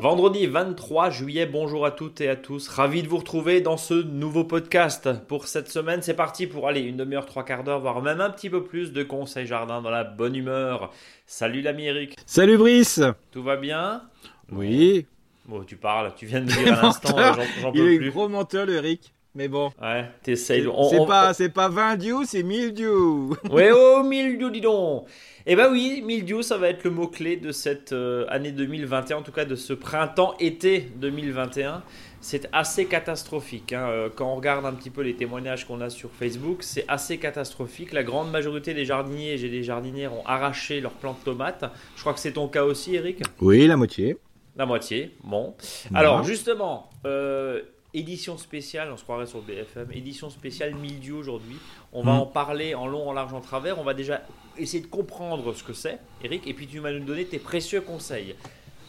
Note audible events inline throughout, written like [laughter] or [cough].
Vendredi 23 juillet, bonjour à toutes et à tous. Ravi de vous retrouver dans ce nouveau podcast. Pour cette semaine, c'est parti pour aller une demi-heure, trois quarts d'heure, voire même un petit peu plus de conseils jardin dans la bonne humeur. Salut l'ami Eric. Salut Brice. Tout va bien? Oui. Bon, tu parles, tu viens de me [laughs] dire à l'instant, j'en peux Il plus. est gros menteur le Eric. Mais bon. Ouais, t'essayes. C'est pas, c'est pas 20 diou, c'est 1000 diou. [laughs] Ouais, oh, [laughs] mildiou, dis donc. Eh ben oui, mildiou, ça va être le mot-clé de cette euh, année 2021, en tout cas de ce printemps-été 2021. C'est assez catastrophique. hein. Euh, Quand on regarde un petit peu les témoignages qu'on a sur Facebook, c'est assez catastrophique. La grande majorité des jardiniers et des jardinières ont arraché leurs plants de tomates. Je crois que c'est ton cas aussi, Eric? Oui, la moitié. La moitié, bon. Alors justement, euh, édition spéciale, on se croirait sur BFM, édition spéciale mildiou aujourd'hui. On va Mm. en parler en long, en large, en travers. On va déjà essayer de comprendre ce que c'est, Eric, et puis tu vas nous donner tes précieux conseils.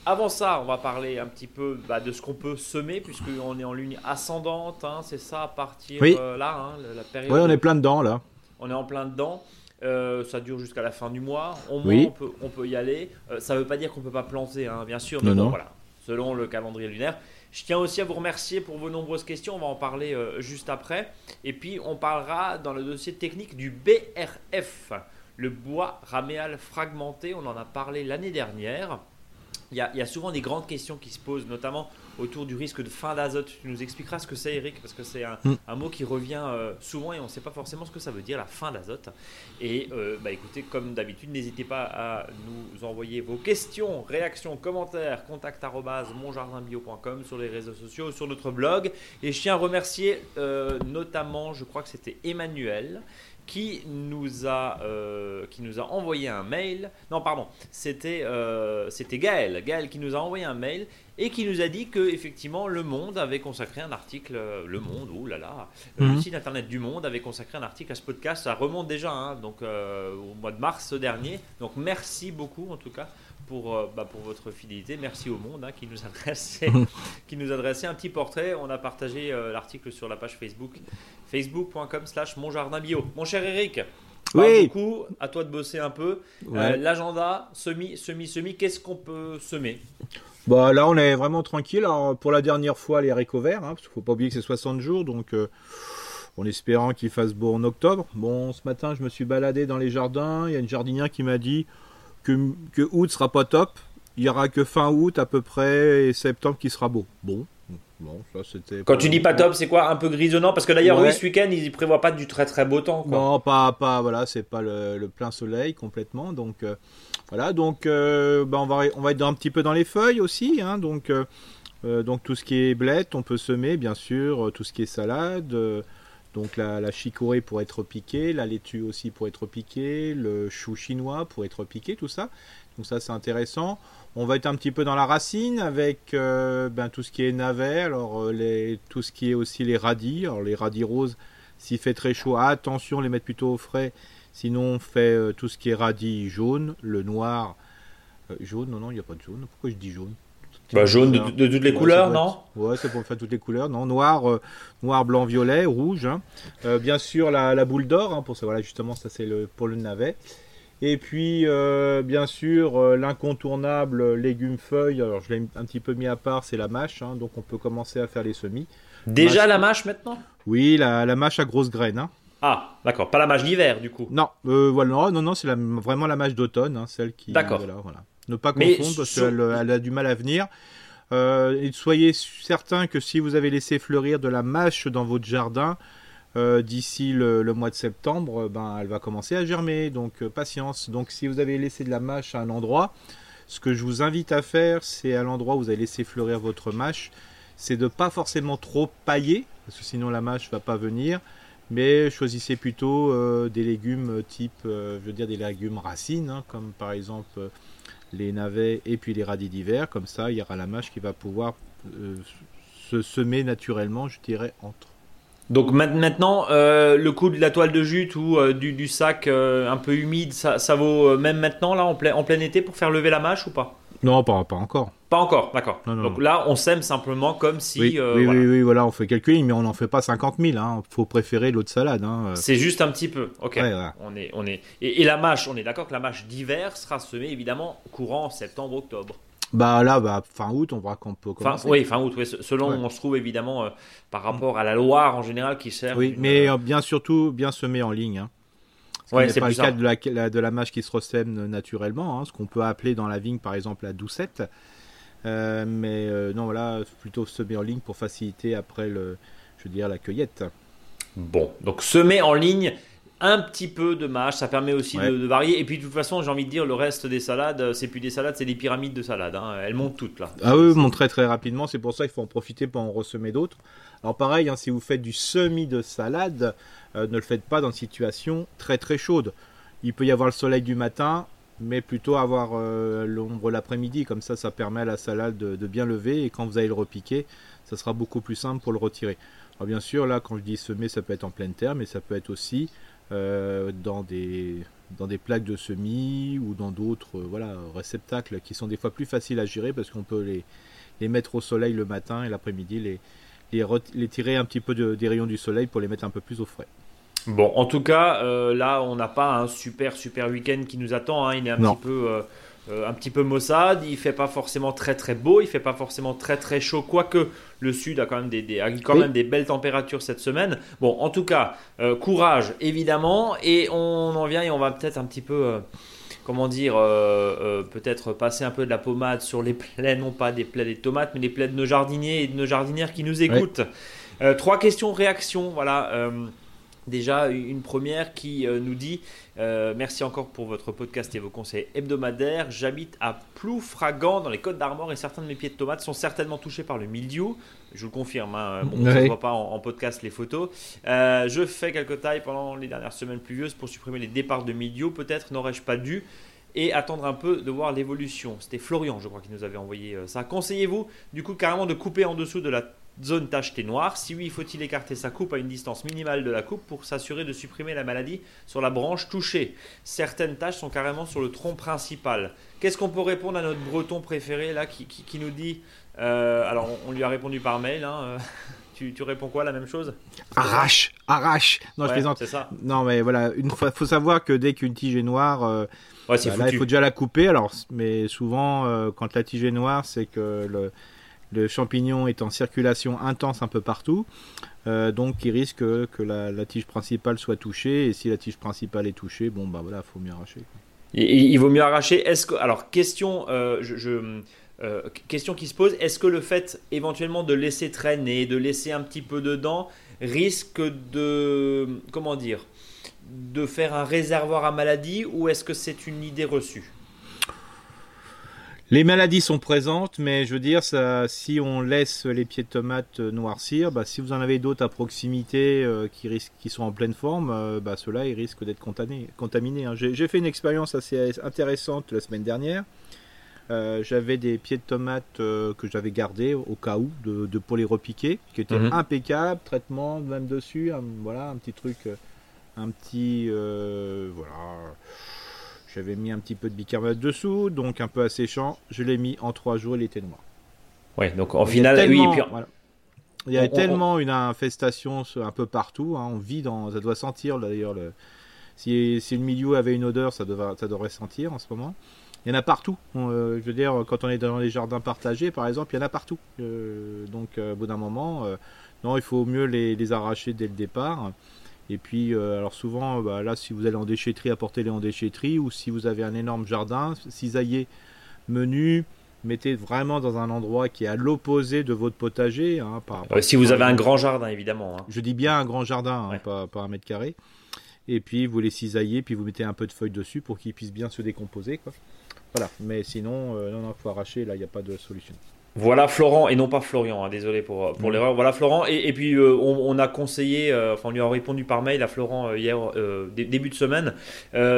Avant ça, on va parler un petit peu bah, de ce qu'on peut semer, puisqu'on est en ligne ascendante, hein, c'est ça, à partir Oui. euh, là, hein, la période. Oui, on est plein dedans là. On est en plein dedans. Euh, ça dure jusqu'à la fin du mois. Au moins, Oui. on, peut, on peut y aller. Euh, ça ne veut pas dire qu'on ne peut pas planter, hein, bien sûr. Mais Non, bon, non. voilà, selon le calendrier lunaire. Je tiens aussi à vous remercier pour vos nombreuses questions. On va en parler euh, juste après. Et puis, on parlera dans le dossier technique du BRF, le bois raméal fragmenté. On en a parlé l'année dernière. Il y, a, il y a souvent des grandes questions qui se posent, notamment autour du risque de fin d'azote. Tu nous expliqueras ce que c'est, Eric, parce que c'est un, Mm. un mot qui revient euh, souvent et on ne sait pas forcément ce que ça veut dire, la fin d'azote. Et euh, bah, écoutez, comme d'habitude, n'hésitez pas à nous envoyer vos questions, réactions, commentaires, contact monjardinbio.com sur les réseaux sociaux, sur notre blog. Et je tiens à remercier euh, notamment, je crois que c'était Emmanuel, qui nous a euh, qui nous a envoyé un mail. Non, pardon, c'était euh, c'était Gaël, Gaël qui nous a envoyé un mail et qui nous a dit que effectivement Le Monde avait consacré un article. euh, Le Monde, oh là là, euh, le Mhm. site internet du Monde avait consacré un article à ce podcast. Ça remonte déjà, hein, donc euh, au mois de mars dernier. Donc merci beaucoup en tout cas. Pour, euh, bah, pour votre fidélité, merci au monde hein, qui nous adressait [laughs] qui nous adressait un petit portrait. On a partagé euh, l'article sur la page Facebook facebook.com slash mon jardin bio. Mon cher Eric, Oui. beaucoup, à toi de bosser un peu. Euh. L'agenda, semi, semi, semi, qu'est-ce qu'on peut semer? Bah là, on est vraiment tranquille. Alors, pour la dernière fois, les haricots verts, hein, parce qu'il faut pas oublier que c'est 60 jours, donc en espérant qu'il fasse beau en octobre. Bon, ce matin, je me suis baladé dans les jardins. Il y a une jardinière qui m'a dit que, que août sera pas top. Il y aura que fin août à peu près et septembre qui sera beau. Bon, bon, ça c'était. Quand tu dis pas top, c'est quoi Un peu grisonnant? Parce que d'ailleurs, Ouais. oui, ce week-end, ils prévoient pas du très très beau temps. Quoi. Non, pas, pas, voilà, c'est pas le, le plein soleil complètement. Donc, euh, voilà, donc, euh, bah, on, va, on va être dans- un petit peu dans les feuilles aussi. Hein, donc, euh, donc, tout ce qui est blette, on peut semer, bien sûr, tout ce qui est salade. Donc, la, chicorée pour être piquée, la laitue aussi pour être piquée, le chou chinois pour être piqué, tout ça. Donc, ça, c'est intéressant. On va être un petit peu dans la racine avec euh, ben, tout ce qui est navet, alors euh, les, tout ce qui est aussi les radis. Alors, les radis roses, s'il fait très chaud, attention, les mettre plutôt au frais. Sinon, on fait euh, tout ce qui est radis jaune, le noir. jaune, non, non, il n'y a pas de jaune. Pourquoi je dis jaune? Bah, jaune de, de toutes les Ouais, couleurs, non Ouais, c'est pour faire toutes les couleurs. Non, noir, euh, noir, blanc, violet, rouge. hein. Euh, bien sûr, la, la boule d'or, hein, pour ça, voilà, justement, ça c'est le, pour le navet. Et puis, euh, bien sûr, l'incontournable légume feuille. Alors, je l'ai un petit peu mis à part, c'est la mâche. hein, donc, on peut commencer à faire les semis. Déjà Mâche. la mâche maintenant Oui, la, la mâche à grosses graines. hein. Ah, d'accord, pas la mâche d'hiver du coup. Non, voilà, non, non, non, c'est vraiment la mâche d'automne, celle qui. D'accord. Voilà, voilà. Ne pas Mais confondre parce sur- qu'elle elle a du mal à venir. Euh, et soyez certains que si vous avez laissé fleurir de la mâche dans votre jardin euh, d'ici le, le mois de septembre, euh, ben, elle va commencer à germer. Donc euh, patience. Donc si vous avez laissé de la mâche à un endroit, ce que je vous invite à faire, c'est à l'endroit où vous avez laissé fleurir votre mâche, c'est de pas forcément trop pailler, parce que sinon la mâche va pas venir. Mais choisissez plutôt euh, des légumes type, euh, je veux dire des légumes racines, hein, comme par exemple euh, les navets et puis les radis d'hiver. Comme ça, il y aura la mâche qui va pouvoir euh, se semer naturellement, je dirais, entre. Donc ma- maintenant, euh, le coup de la toile de jute ou euh, du, sac un peu humide, ça, vaut même maintenant là en plein, en plein été pour faire lever la mâche ou pas? Non, pas, pas encore. Pas encore, d'accord. Donc là, on sème simplement comme si. Oui, oui, oui, voilà, on fait quelques lignes, mais on n'en fait pas 50 000. Hein. faut préférer l'eau de salade. Hein. C'est juste un petit peu. Ok. On est, on est... Et, la mâche, on est d'accord que la mâche d'hiver sera semée évidemment courant septembre-octobre. Bah là, bah, fin août, on voit qu'on peut commencer. oui, fin août, selon où on se trouve évidemment euh, par rapport à la Loire en général qui sert. Oui, mais euh, bien surtout bien semé en ligne. Hein. Ce c'est pas le cas de la, de la mâche qui se ressème naturellement, hein, ce qu'on peut appeler dans la vigne par exemple la doucette. Euh, mais non, voilà, plutôt semer en ligne pour faciliter après le, je veux dire, la cueillette. Bon, donc semer en ligne, un petit peu de mâche, ça permet aussi de, varier. Et puis de toute façon, j'ai envie de dire, le reste des salades, euh, c'est plus des salades, c'est des pyramides de salades. Hein. Elles montent toutes là. Ah oui, montent très très rapidement. C'est pour ça qu'il faut en profiter pour en ressemer d'autres. Alors pareil, hein, si vous faites du semi de salade, euh, ne le faites pas dans une situation très très chaude. Il peut y avoir le soleil du matin, mais plutôt avoir euh, l'ombre l'après-midi. Comme ça, ça permet à la salade de, bien lever. Et quand vous allez le repiquer, ça sera beaucoup plus simple pour le retirer. Alors bien sûr, là, quand je dis semer, ça peut être en pleine terre, mais ça peut être aussi euh, dans, des, dans des plaques de semis ou dans d'autres euh, voilà, réceptacles qui sont des fois plus faciles à gérer parce qu'on peut les, mettre au soleil le matin et l'après-midi les, tirer un petit peu des rayons du soleil pour les mettre un peu plus au frais. Bon, en tout cas, euh, là, on n'a pas un super super week-end qui nous attend. Hein. il est un petit peu euh, un petit peu maussade, il fait pas forcément très très beau, il fait pas forcément très très chaud, quoique le sud a quand même des, quand même des belles températures cette semaine. Bon, en tout cas, euh, courage évidemment, et on en vient et on va peut-être un petit peu, euh, comment dire, peut-être passer un peu de la pommade sur les plaies, non pas des plaies des tomates, mais les plaies de nos jardiniers et de nos jardinières qui nous écoutent. trois questions, réactions, voilà. Déjà, une première qui euh, nous dit euh, Merci encore pour votre podcast et vos conseils hebdomadaires. J'habite à Ploufragan dans les Côtes d'Armor et certains de mes pieds de tomates sont certainement touchés par le mildiou. Je vous le confirme, hein, bon, ne voit pas en, podcast les photos. Euh, je fais quelques tailles pendant les dernières semaines pluvieuses pour supprimer les départs de mildiou. Peut-être n'aurais-je pas dû et attendre un peu de voir l'évolution. C'était Florian, je crois, qui nous avait envoyé ça. Conseillez-vous du coup carrément de couper en dessous de la zone tachetée noire Si oui, faut-il écarter sa coupe à une distance minimale de la coupe pour s'assurer de supprimer la maladie sur la branche touchée? Certaines taches sont carrément sur le tronc principal. Qu'est-ce qu'on peut répondre à notre breton préféré là qui, nous dit euh, Alors, on, lui a répondu par mail. Hein, euh, [laughs] tu, réponds quoi La même chose? Arrache Arrache Non, je plaisante. C'est ça. Non, mais voilà, il faut savoir que dès qu'une tige est noire. Euh, bah là, il faut déjà la couper. Alors, mais souvent, quand la tige est noire, c'est que le, le champignon est en circulation intense un peu partout, euh, donc il risque que la, tige principale soit touchée. Et si la tige principale est touchée, bon bah voilà, faut mieux arracher. il vaut mieux arracher. Est-ce que alors question, euh, euh, question qui se pose, est-ce que le fait éventuellement de laisser traîner, de laisser un petit peu dedans, risque de comment dire, de faire un réservoir à maladie ou est-ce que c'est une idée reçue? Les maladies sont présentes, mais je veux dire, ça, si on laisse les pieds de tomates euh, noircir, bah, si vous en avez d'autres à proximité euh, qui, risquent, qui sont en pleine forme, euh, bah, ceux-là, ils risquent d'être contaminés. Hein. J'ai fait une expérience assez intéressante la semaine dernière. j'avais des pieds de tomates que j'avais gardés au cas où de, pour les repiquer, qui étaient mhm. impeccables, traitement même dessus, voilà un petit truc, un petit voilà j'avais mis un petit peu de bicarbonate dessous, donc un peu asséchant. Je l'ai mis en trois jours, il était noir. Ouais, donc en final, oui, Il y a tellement une infestation un peu partout. Hein. on vit dans. Ça doit sentir d'ailleurs. Le... Si, si, le milieu avait une odeur, ça, devrait, ça devrait sentir en ce moment. Il y en a partout. Euh, je veux dire, quand on est dans les jardins partagés, par exemple, il y en a partout. Euh, donc, euh, au bout d'un moment, non, il faut mieux les, les, arracher dès le départ. Et puis, euh, alors souvent, bah, là, si vous allez en déchetterie, apportez-les en déchetterie. Ou si vous avez un énorme jardin, cisaillez menu, mettez vraiment dans un endroit qui est à l'opposé de votre potager. Hein, si vous avez un grand jardin, évidemment. Hein. Je dis bien un grand jardin, hein, pas, un mètre carré. Et puis, vous les cisaillez, puis vous mettez un peu de feuilles dessus pour qu'ils puissent bien se décomposer. Quoi. Voilà, mais sinon, euh, non, non, il faut arracher, là, il n'y a pas de solution. Voilà Florent, et non pas Florian, hein, désolé pour, pour mm. l'erreur. Voilà Florent, et, puis euh, on, a conseillé, euh, enfin on lui a répondu par mail à Florent euh, hier, début de semaine,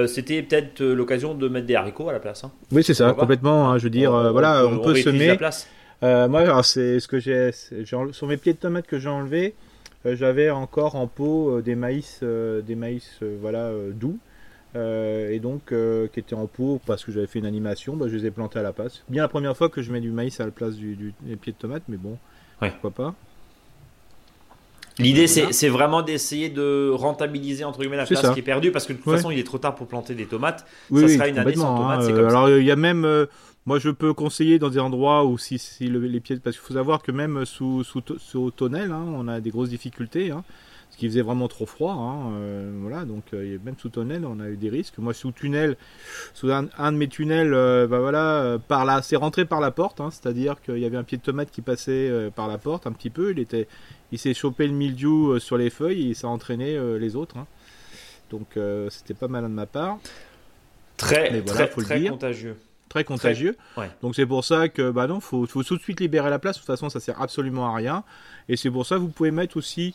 c'était peut-être l'occasion de mettre des haricots à la place. Hein. Oui, c'est ça, complètement. Hein, je veux dire, voilà, on, peut semer. La place. moi, c'est ce que j'ai, sur mes pieds de tomates que j'ai enlevé, j'avais encore en pot des maïs, des maïs, voilà, doux. Et donc qui étaient en pot parce que j'avais fait une animation, bah, je les ai plantés à la place. Bien la première fois que je mets du maïs à la place du, des pieds de tomate, mais bon, pourquoi pas. L'idée, c'est vraiment d'essayer de rentabiliser entre guillemets la place qui est perdue parce que de toute façon, il est trop tard pour planter des tomates. ça sera une année sans tomates. Hein. alors, il y a même, euh, moi, je peux conseiller dans des endroits où si, si les pieds, parce qu'il faut savoir que même sous sous, sous tonnelle, hein, on a des grosses difficultés. Hein, ce qui faisait vraiment trop froid. Euh, voilà, donc euh, même sous tonnelle, on a eu des risques. Moi, sous tunnel, sous un, de mes tunnels, bah voilà, par là, c'est rentré par la porte, c'est-à-dire qu'il y avait un pied de tomate qui passait par la porte un petit peu. Il était, il s'est chopé le mildiou euh, sur les feuilles et ça a entraîné euh, les autres. Hein. Donc euh, c'était pas mal de ma part. Très, très, contagieux. Très contagieux. Donc c'est pour ça que bah non, faut, faut tout de suite libérer la place. De toute façon, ça sert absolument à rien. Et c'est pour ça que vous pouvez mettre aussi.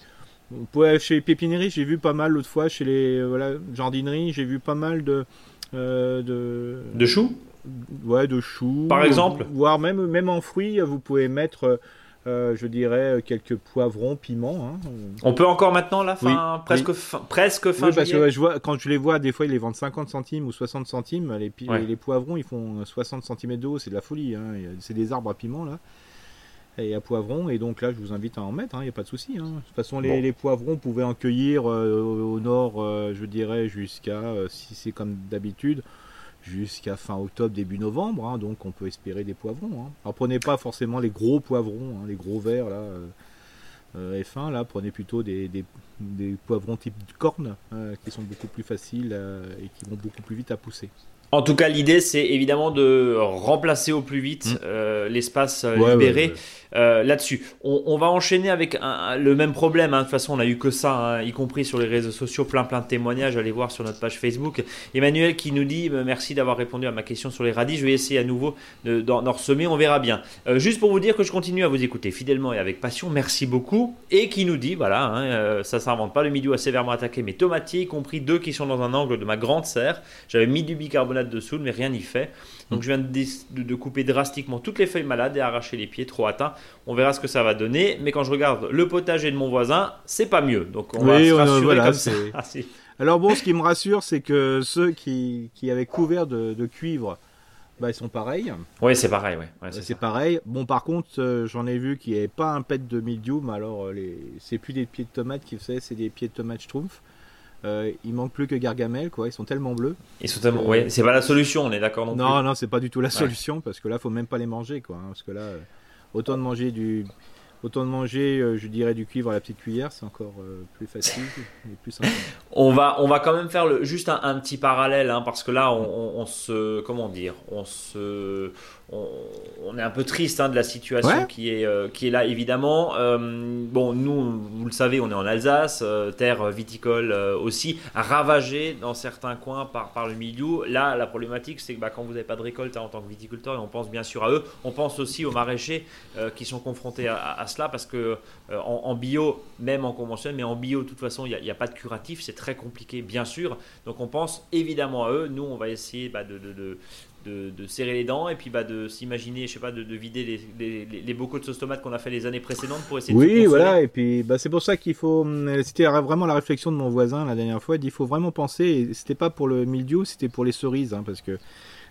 Pouvez, chez Pépinerie, j'ai vu pas mal l'autre fois chez les voilà, jardineries, j'ai vu pas mal de de, de choux? Ouais, de choux. Par exemple? Voire même même en fruits, vous pouvez mettre euh, je dirais euh, quelques poivrons, piments. Hein. On peut encore maintenant la fin, presque, Fin, presque fin oui, parce que je vois, quand je les vois, des fois ils les vendent 50 centimes ou 60 centimes. Les, les poivrons ils font 60 cm de haut, c'est de la folie. Hein. C'est des arbres à piment là et à poivrons. Et donc là, je vous invite à en mettre, il hein, n'y a pas de souci. De toute façon, les, les, poivrons, pouvez en cueillir euh, au, nord, je dirais, jusqu'à, si c'est comme d'habitude, jusqu'à fin octobre, début novembre. Hein, donc on peut espérer des poivrons. Hein. Alors prenez pas forcément les gros poivrons, hein, les gros verts là. Euh, euh, F1 là, prenez plutôt des, des, poivrons type corne euh, qui sont beaucoup plus faciles et qui vont beaucoup plus vite à pousser. En tout cas, l'idée, c'est évidemment de remplacer au plus vite mm. euh, l'espace euh, libéré euh, là-dessus. On, va enchaîner avec le même problème. Hein. De toute façon, on n'a eu que ça, hein, y compris sur les réseaux sociaux, plein plein de témoignages. Allez voir sur notre page Facebook. Emmanuel qui nous dit merci d'avoir répondu à ma question sur les radis. Je vais essayer à nouveau d'en ressemer. On verra bien. juste pour vous dire que je continue à vous écouter fidèlement et avec passion. Merci beaucoup. Et qui nous dit voilà, hein, ça s'invente pas. Le milieu a sévèrement attaqué mes tomatiers, y compris deux qui sont dans un angle de ma grande serre. J'avais mis du bicarbonate dessous, mais rien n'y fait. Donc je viens de, couper drastiquement toutes les feuilles malades et arracher les pieds trop atteints. On verra ce que ça va donner. Mais quand je regarde le potager de mon voisin, c'est pas mieux. Donc on va se rassurer comme ça. [laughs] Ah, Alors bon, ce qui me rassure, c'est que ceux qui, qui avaient couvert de, cuivre, bah, ils sont pareils. Oui, c'est pareil. Ouais. c'est pareil. Bon, par contre, euh, j'en ai vu qui n'y avait pas un pet de mildiou, mais alors euh, les... c'est plus des pieds de tomates qui faisaient, c'est des pieds de tomates schtroumpf. Euh, il manque plus que Gargamel, quoi. Ils sont tellement bleus. Ils sont tellement. Ouais, c'est pas la solution, on est d'accord non, non Non, c'est pas du tout la solution parce que là, faut même pas les manger, quoi. Hein, parce que là, euh, autant de manger du Autant de manger, euh, je dirais, du cuivre à la petite cuillère, c'est encore euh, plus facile et plus simple. [laughs] on va, on va quand même faire le, juste un, petit parallèle, hein, parce que là, on, se, comment dire, on se, on, est un peu triste hein, de la situation qui est, euh, qui est là, évidemment. bon, nous, vous le savez, on est en Alsace, terre viticole aussi, ravagée dans certains coins par, par le milieu. Là, la problématique, c'est que bah, quand vous n'avez pas de récolte hein, en tant que viticulteur, et on pense bien sûr à eux, on pense aussi aux maraîchers qui sont confrontés à, à cela parce que euh, en, bio, même en conventionnel, mais en bio, de toute façon, il n'y a, pas de curatif, c'est très compliqué, bien sûr. Donc on pense évidemment à eux. Nous, on va essayer bah, de, de, serrer les dents et puis bah, de s'imaginer, je sais pas, de, vider les, les, bocaux de sauce tomate qu'on a fait les années précédentes pour essayer de Oui, voilà, et puis bah, c'est pour ça qu'il faut. Hum, c'était vraiment la réflexion de mon voisin la dernière fois. Il faut vraiment penser, et c'était pas pour le mildiou, c'était pour les cerises, hein, parce que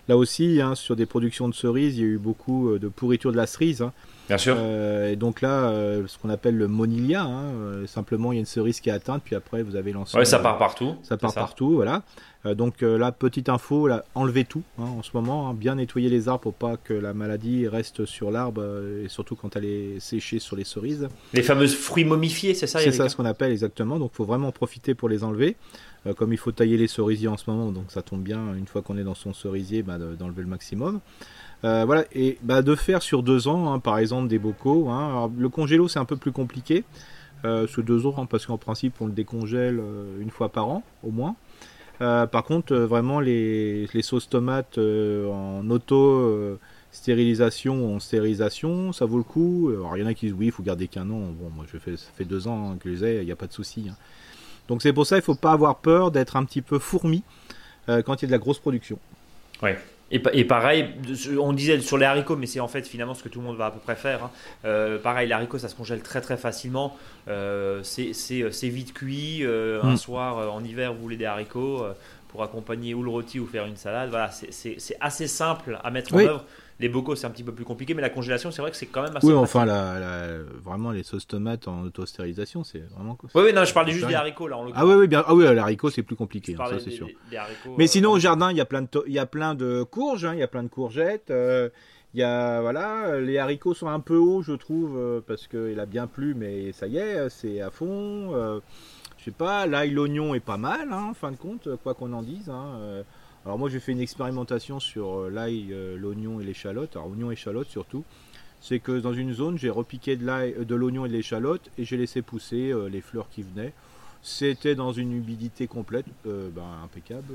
là aussi, hein, sur des productions de cerises, il y a eu beaucoup euh, de pourriture de la cerise. Hein. Bien sûr. Euh, et donc là, euh, ce qu'on appelle le monilia, hein, euh, simplement il y a une cerise qui est atteinte, puis après vous avez lancé. Ouais, ça part partout. Ça part partout, voilà. Donc là, petite info, là, enlevez tout hein, en ce moment, hein, bien nettoyer les arbres pour pas que la maladie reste sur l'arbre, et surtout quand elle est séchée sur les cerises. Les fameuses fruits momifiés, c'est ça C'est ça ce qu'on appelle exactement, donc il faut vraiment profiter pour les enlever. comme il faut tailler les cerisiers en ce moment, donc ça tombe bien, une fois qu'on est dans son cerisier, bah, d'enlever le maximum. Euh, voilà, et bah, de faire sur deux ans, hein, par exemple, des bocaux. Le congélo, c'est un peu plus compliqué, euh, sur deux ans, parce qu'en principe, on le décongèle euh, une fois par an, au moins. Par contre, vraiment, les, sauces tomates en auto stérilisation ou en stérilisation, ça vaut le coup. Alors, il y en a qui disent oui, il faut garder qu'un an. Bon, moi, je fais, ça fait deux ans que je les ai, il n'y a pas de souci. Donc, c'est pour ça, il ne faut pas avoir peur d'être un petit peu fourmi quand il y a de la grosse production. Ouais. Et, pareil, on disait sur les haricots, mais c'est en fait finalement ce que tout le monde va à peu près faire. Hein. Euh, pareil, les haricots, ça se congèle très très facilement. Euh, c'est vite cuit. Euh, un mm. soir, en hiver, vous voulez des haricots. Pour accompagner ou le rôti ou faire une salade. Voilà, c'est assez simple à mettre en œuvre. Les bocaux, c'est un petit peu plus compliqué, mais la congélation, c'est vrai que c'est quand même assez. Oui, enfin, la, vraiment, les sauces tomates en auto-stérilisation, c'est vraiment. Oui, oui, non, je parlais juste des haricots là. En ah oui, oui, bien. Ah oui, les haricots, c'est plus compliqué, hein, ça c'est sûr. mais sinon, au jardin, il y a plein de, il y a plein de courges, hein, il y a plein de courgettes. Il y a, voilà, les haricots sont un peu hauts, je trouve, euh, parce qu'il a bien plu, mais ça y est, c'est à fond. Euh, je sais pas, l'ail, l'oignon est pas mal, hein, en fin de compte, quoi qu'on en dise. Hein, euh. alors moi, j'ai fait une expérimentation sur l'ail, l'oignon et l'échalote, alors oignon et échalote surtout. C'est que dans une zone, j'ai repiqué de l'ail, de l'oignon et de l'échalote et j'ai laissé pousser les fleurs qui venaient. C'était dans une humidité complète, ben, impeccable.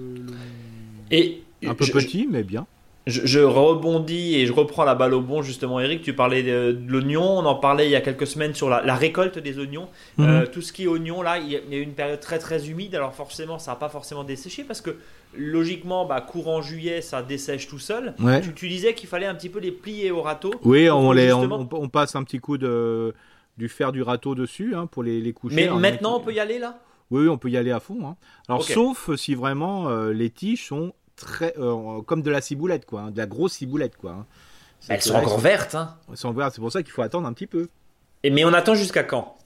Et un peu petit, mais bien je, rebondis et je reprends la balle au bon justement. Eric tu parlais de, l'oignon. On en parlait il y a quelques semaines sur la, récolte des oignons. Mhm. euh, tout ce qui est oignon là il y, a, une période très très humide. Alors forcément ça n'a pas forcément desséché parce que logiquement bah, courant juillet ça dessèche tout seul. Tu, disais qu'il fallait un petit peu les plier au râteau oui on, les, on, passe un petit coup de, du fer du râteau dessus hein, pour les, les coucher mais maintenant on peut y aller là? Oui, on peut y aller à fond. Hein. Alors, sauf si vraiment euh, les tiges sont très euh, comme de la ciboulette quoi, hein, de la grosse ciboulette quoi. Hein. Elles sont encore vertes. Hein. Elles sont vertes, c'est pour ça qu'il faut attendre un petit peu. Et mais on attend jusqu'à quand?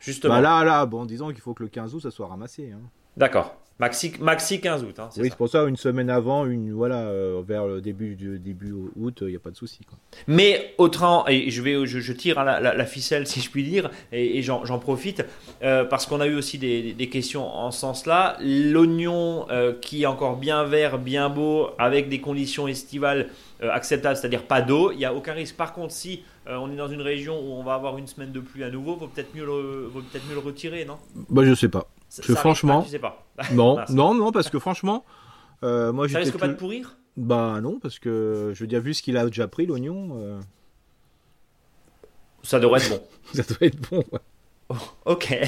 Justement. Bah là là, bon, disons qu'il faut que le 15 août ça soit ramassé. D'accord. Maxi, maxi 15 août. Hein, oui, c'est pour ça, une semaine avant, une, voilà, euh, vers le début, du, début août, il n'y a pas de souci. Mais autrement, et je, vais, je, tire hein, la, ficelle [laughs] si je puis dire, et, j'en profite, euh, parce qu'on a eu aussi des, questions en ce sens-là. L'oignon euh, qui est encore bien vert, bien beau, avec des conditions estivales acceptables, c'est-à-dire pas d'eau, il n'y a aucun risque. Par contre, si on est dans une région où on va avoir une semaine de pluie à nouveau, vaut peut-être mieux, le, vaut peut mieux le retirer, non? Bah, Je sais pas franchement, sais pas. [laughs] non, non, non, parce que franchement, euh, moi ça risque pas de pourrir? Bah non, parce que je veux dire, vu ce qu'il a déjà pris l'oignon. Euh, ça devrait être bon. [laughs] ça devrait être bon. Ouais. [laughs] Ok.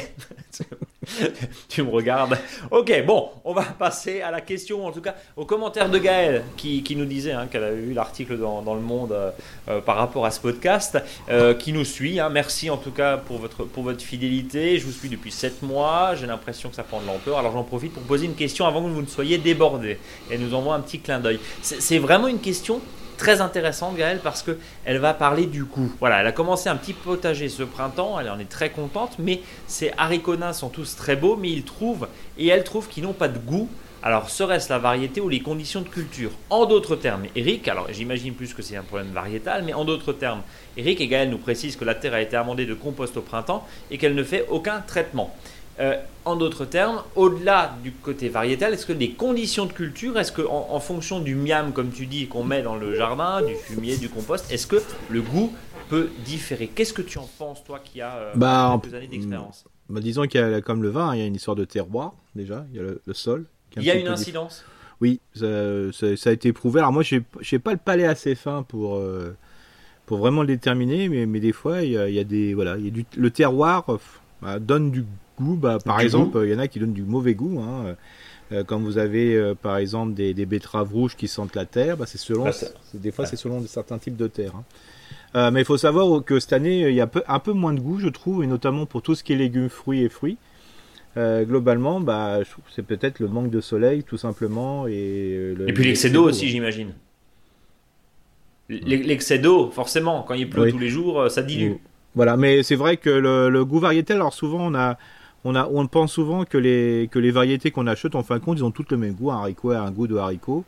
[laughs] tu me regardes. Ok, bon, on va passer à la question, en tout cas au commentaire de Gaëlle qui, nous disait hein, qu'elle a eu l'article dans, Le Monde euh, euh, par rapport à ce podcast, euh, qui nous suit. Hein. Merci en tout cas pour votre, pour votre fidélité. Je vous suis depuis 7 mois. J'ai l'impression que ça prend de l'ampleur. Alors j'en profite pour poser une question avant que vous ne soyez débordés. Et nous envoie un petit clin d'œil. C'est vraiment une question très intéressante, Gaëlle, parce qu'elle va parler du goût. Voilà, elle a commencé un petit potager ce printemps, elle en est très contente, mais ses haricots nains sont tous très beaux, mais ils trouvent, et elle trouve qu'ils n'ont pas de goût. Alors, serait-ce la variété ou les conditions de culture? En d'autres termes, Eric, alors j'imagine plus que c'est un problème variétal, mais en d'autres termes, Eric et Gaël nous précisent que la terre a été amendée de compost au printemps et qu'elle ne fait aucun traitement. Euh, en d'autres termes, au-delà du côté variétal, est-ce que les conditions de culture, est-ce que en, fonction du miam, comme tu dis, qu'on met dans le jardin, du fumier, du compost, est-ce que le goût peut différer? Qu'est-ce que tu en penses, toi, qui as euh, bah, quelques années d'expérience? bah, Disons qu'il y a, comme le vin, il y a une histoire de terroir, déjà, il y a le, sol. Il y a une incidence? Oui, ça, a été prouvé. Alors moi, je n'ai pas le palais assez fin pour... Euh, pour vraiment le déterminer, mais, mais des fois, il y a, des voilà, il y a du, le terroir bah, donne du goût, bah, par exemple, il y en a qui donnent du mauvais goût. Hein. Euh, quand vous avez euh, par exemple des, betteraves rouges qui sentent la terre, bah, c'est selon, bah, des fois c'est selon certains types de terre. Hein. Euh, mais il faut savoir que cette année il y a un peu moins de goût, je trouve, et notamment pour tout ce qui est légumes, fruits et fruits. globalement, bah, c'est peut-être le manque de soleil, tout simplement, et, et puis l'excès d'eau aussi, j'imagine. L'excès d'eau, forcément, quand il pleut tous les jours, ça dilue. Voilà, mais c'est vrai que le, le, goût variétal, alors souvent on a on, pense souvent que les, que les variétés qu'on achète, en fin de compte, ils ont toutes le même goût. Un haricot a un goût de haricot.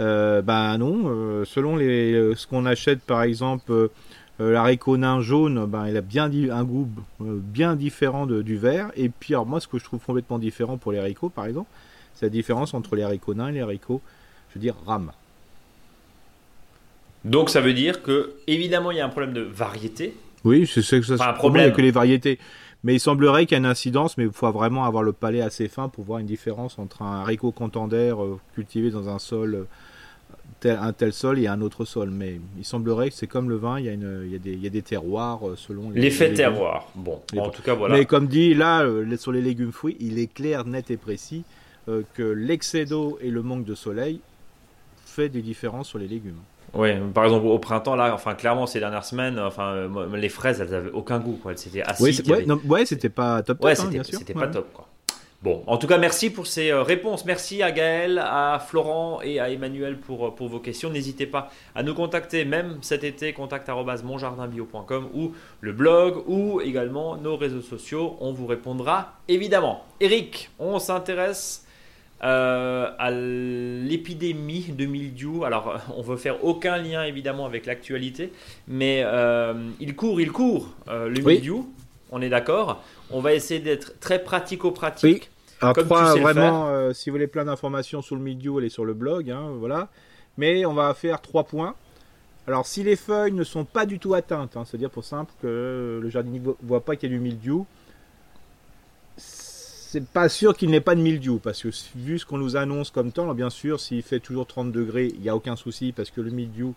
Euh, ben non, euh, selon les, euh, ce qu'on achète, par exemple, l'haricot nain jaune, ben, il a bien un goût bien différent du vert. Et puis, alors, moi, ce que je trouve complètement différent pour les haricots, par exemple, c'est la différence entre les haricots nains et les haricots, je veux dire, rames. Donc, ça veut dire que, évidemment, il y a un problème de variété. Oui, c'est que ça. Enfin, un problème. que les variétés. Mais il semblerait qu'il y ait une incidence, mais il faut vraiment avoir le palais assez fin pour voir une différence entre un haricot contender euh, cultivé dans un sol, euh, tel, un tel sol et un autre sol. Mais il semblerait que c'est comme le vin, il y a, une, il y a, des, il y a des, terroirs euh, selon les. L'effet terroir. Bon, en tout cas, voilà. Mais comme dit là, sur les légumes fruits, il est clair, net et précis que l'excès d'eau et le manque de soleil fait des différences sur les légumes. Oui, par exemple au printemps là, enfin clairement ces dernières semaines, enfin euh, les fraises elles avaient aucun goût quoi, c'était. Oui, ouais, c'était pas top, top ouais, hein, c'était pas top quoi. Bon, en tout cas, merci pour ces euh, réponses. Merci à Gaël, à Florent et à Emmanuel pour, euh, pour vos questions. N'hésitez pas à nous contacter, même cet été, contact.monjardinbio.com ou le blog ou également nos réseaux sociaux. On vous répondra évidemment. Eric, on s'intéresse euh, à l'épidémie de mildiou. Alors, on veut faire aucun lien évidemment avec l'actualité, mais il court, il court le mildiou. On est d'accord. On va essayer d'être très pratico-pratique. Alors, trois, vraiment, euh, si vous voulez plein d'informations sur le Mildiou, elle est sur le blog, hein, voilà. Mais on va faire trois points. Alors, si les feuilles ne sont pas du tout atteintes, hein, c'est-à-dire pour simple que le jardinier ne voit pas qu'il y a du mildiou, c'est pas sûr qu'il n'ait pas de mildiou, parce que vu ce qu'on nous annonce comme temps, bien sûr, s'il fait toujours 30 degrés, il n'y a aucun souci, parce que le mildiou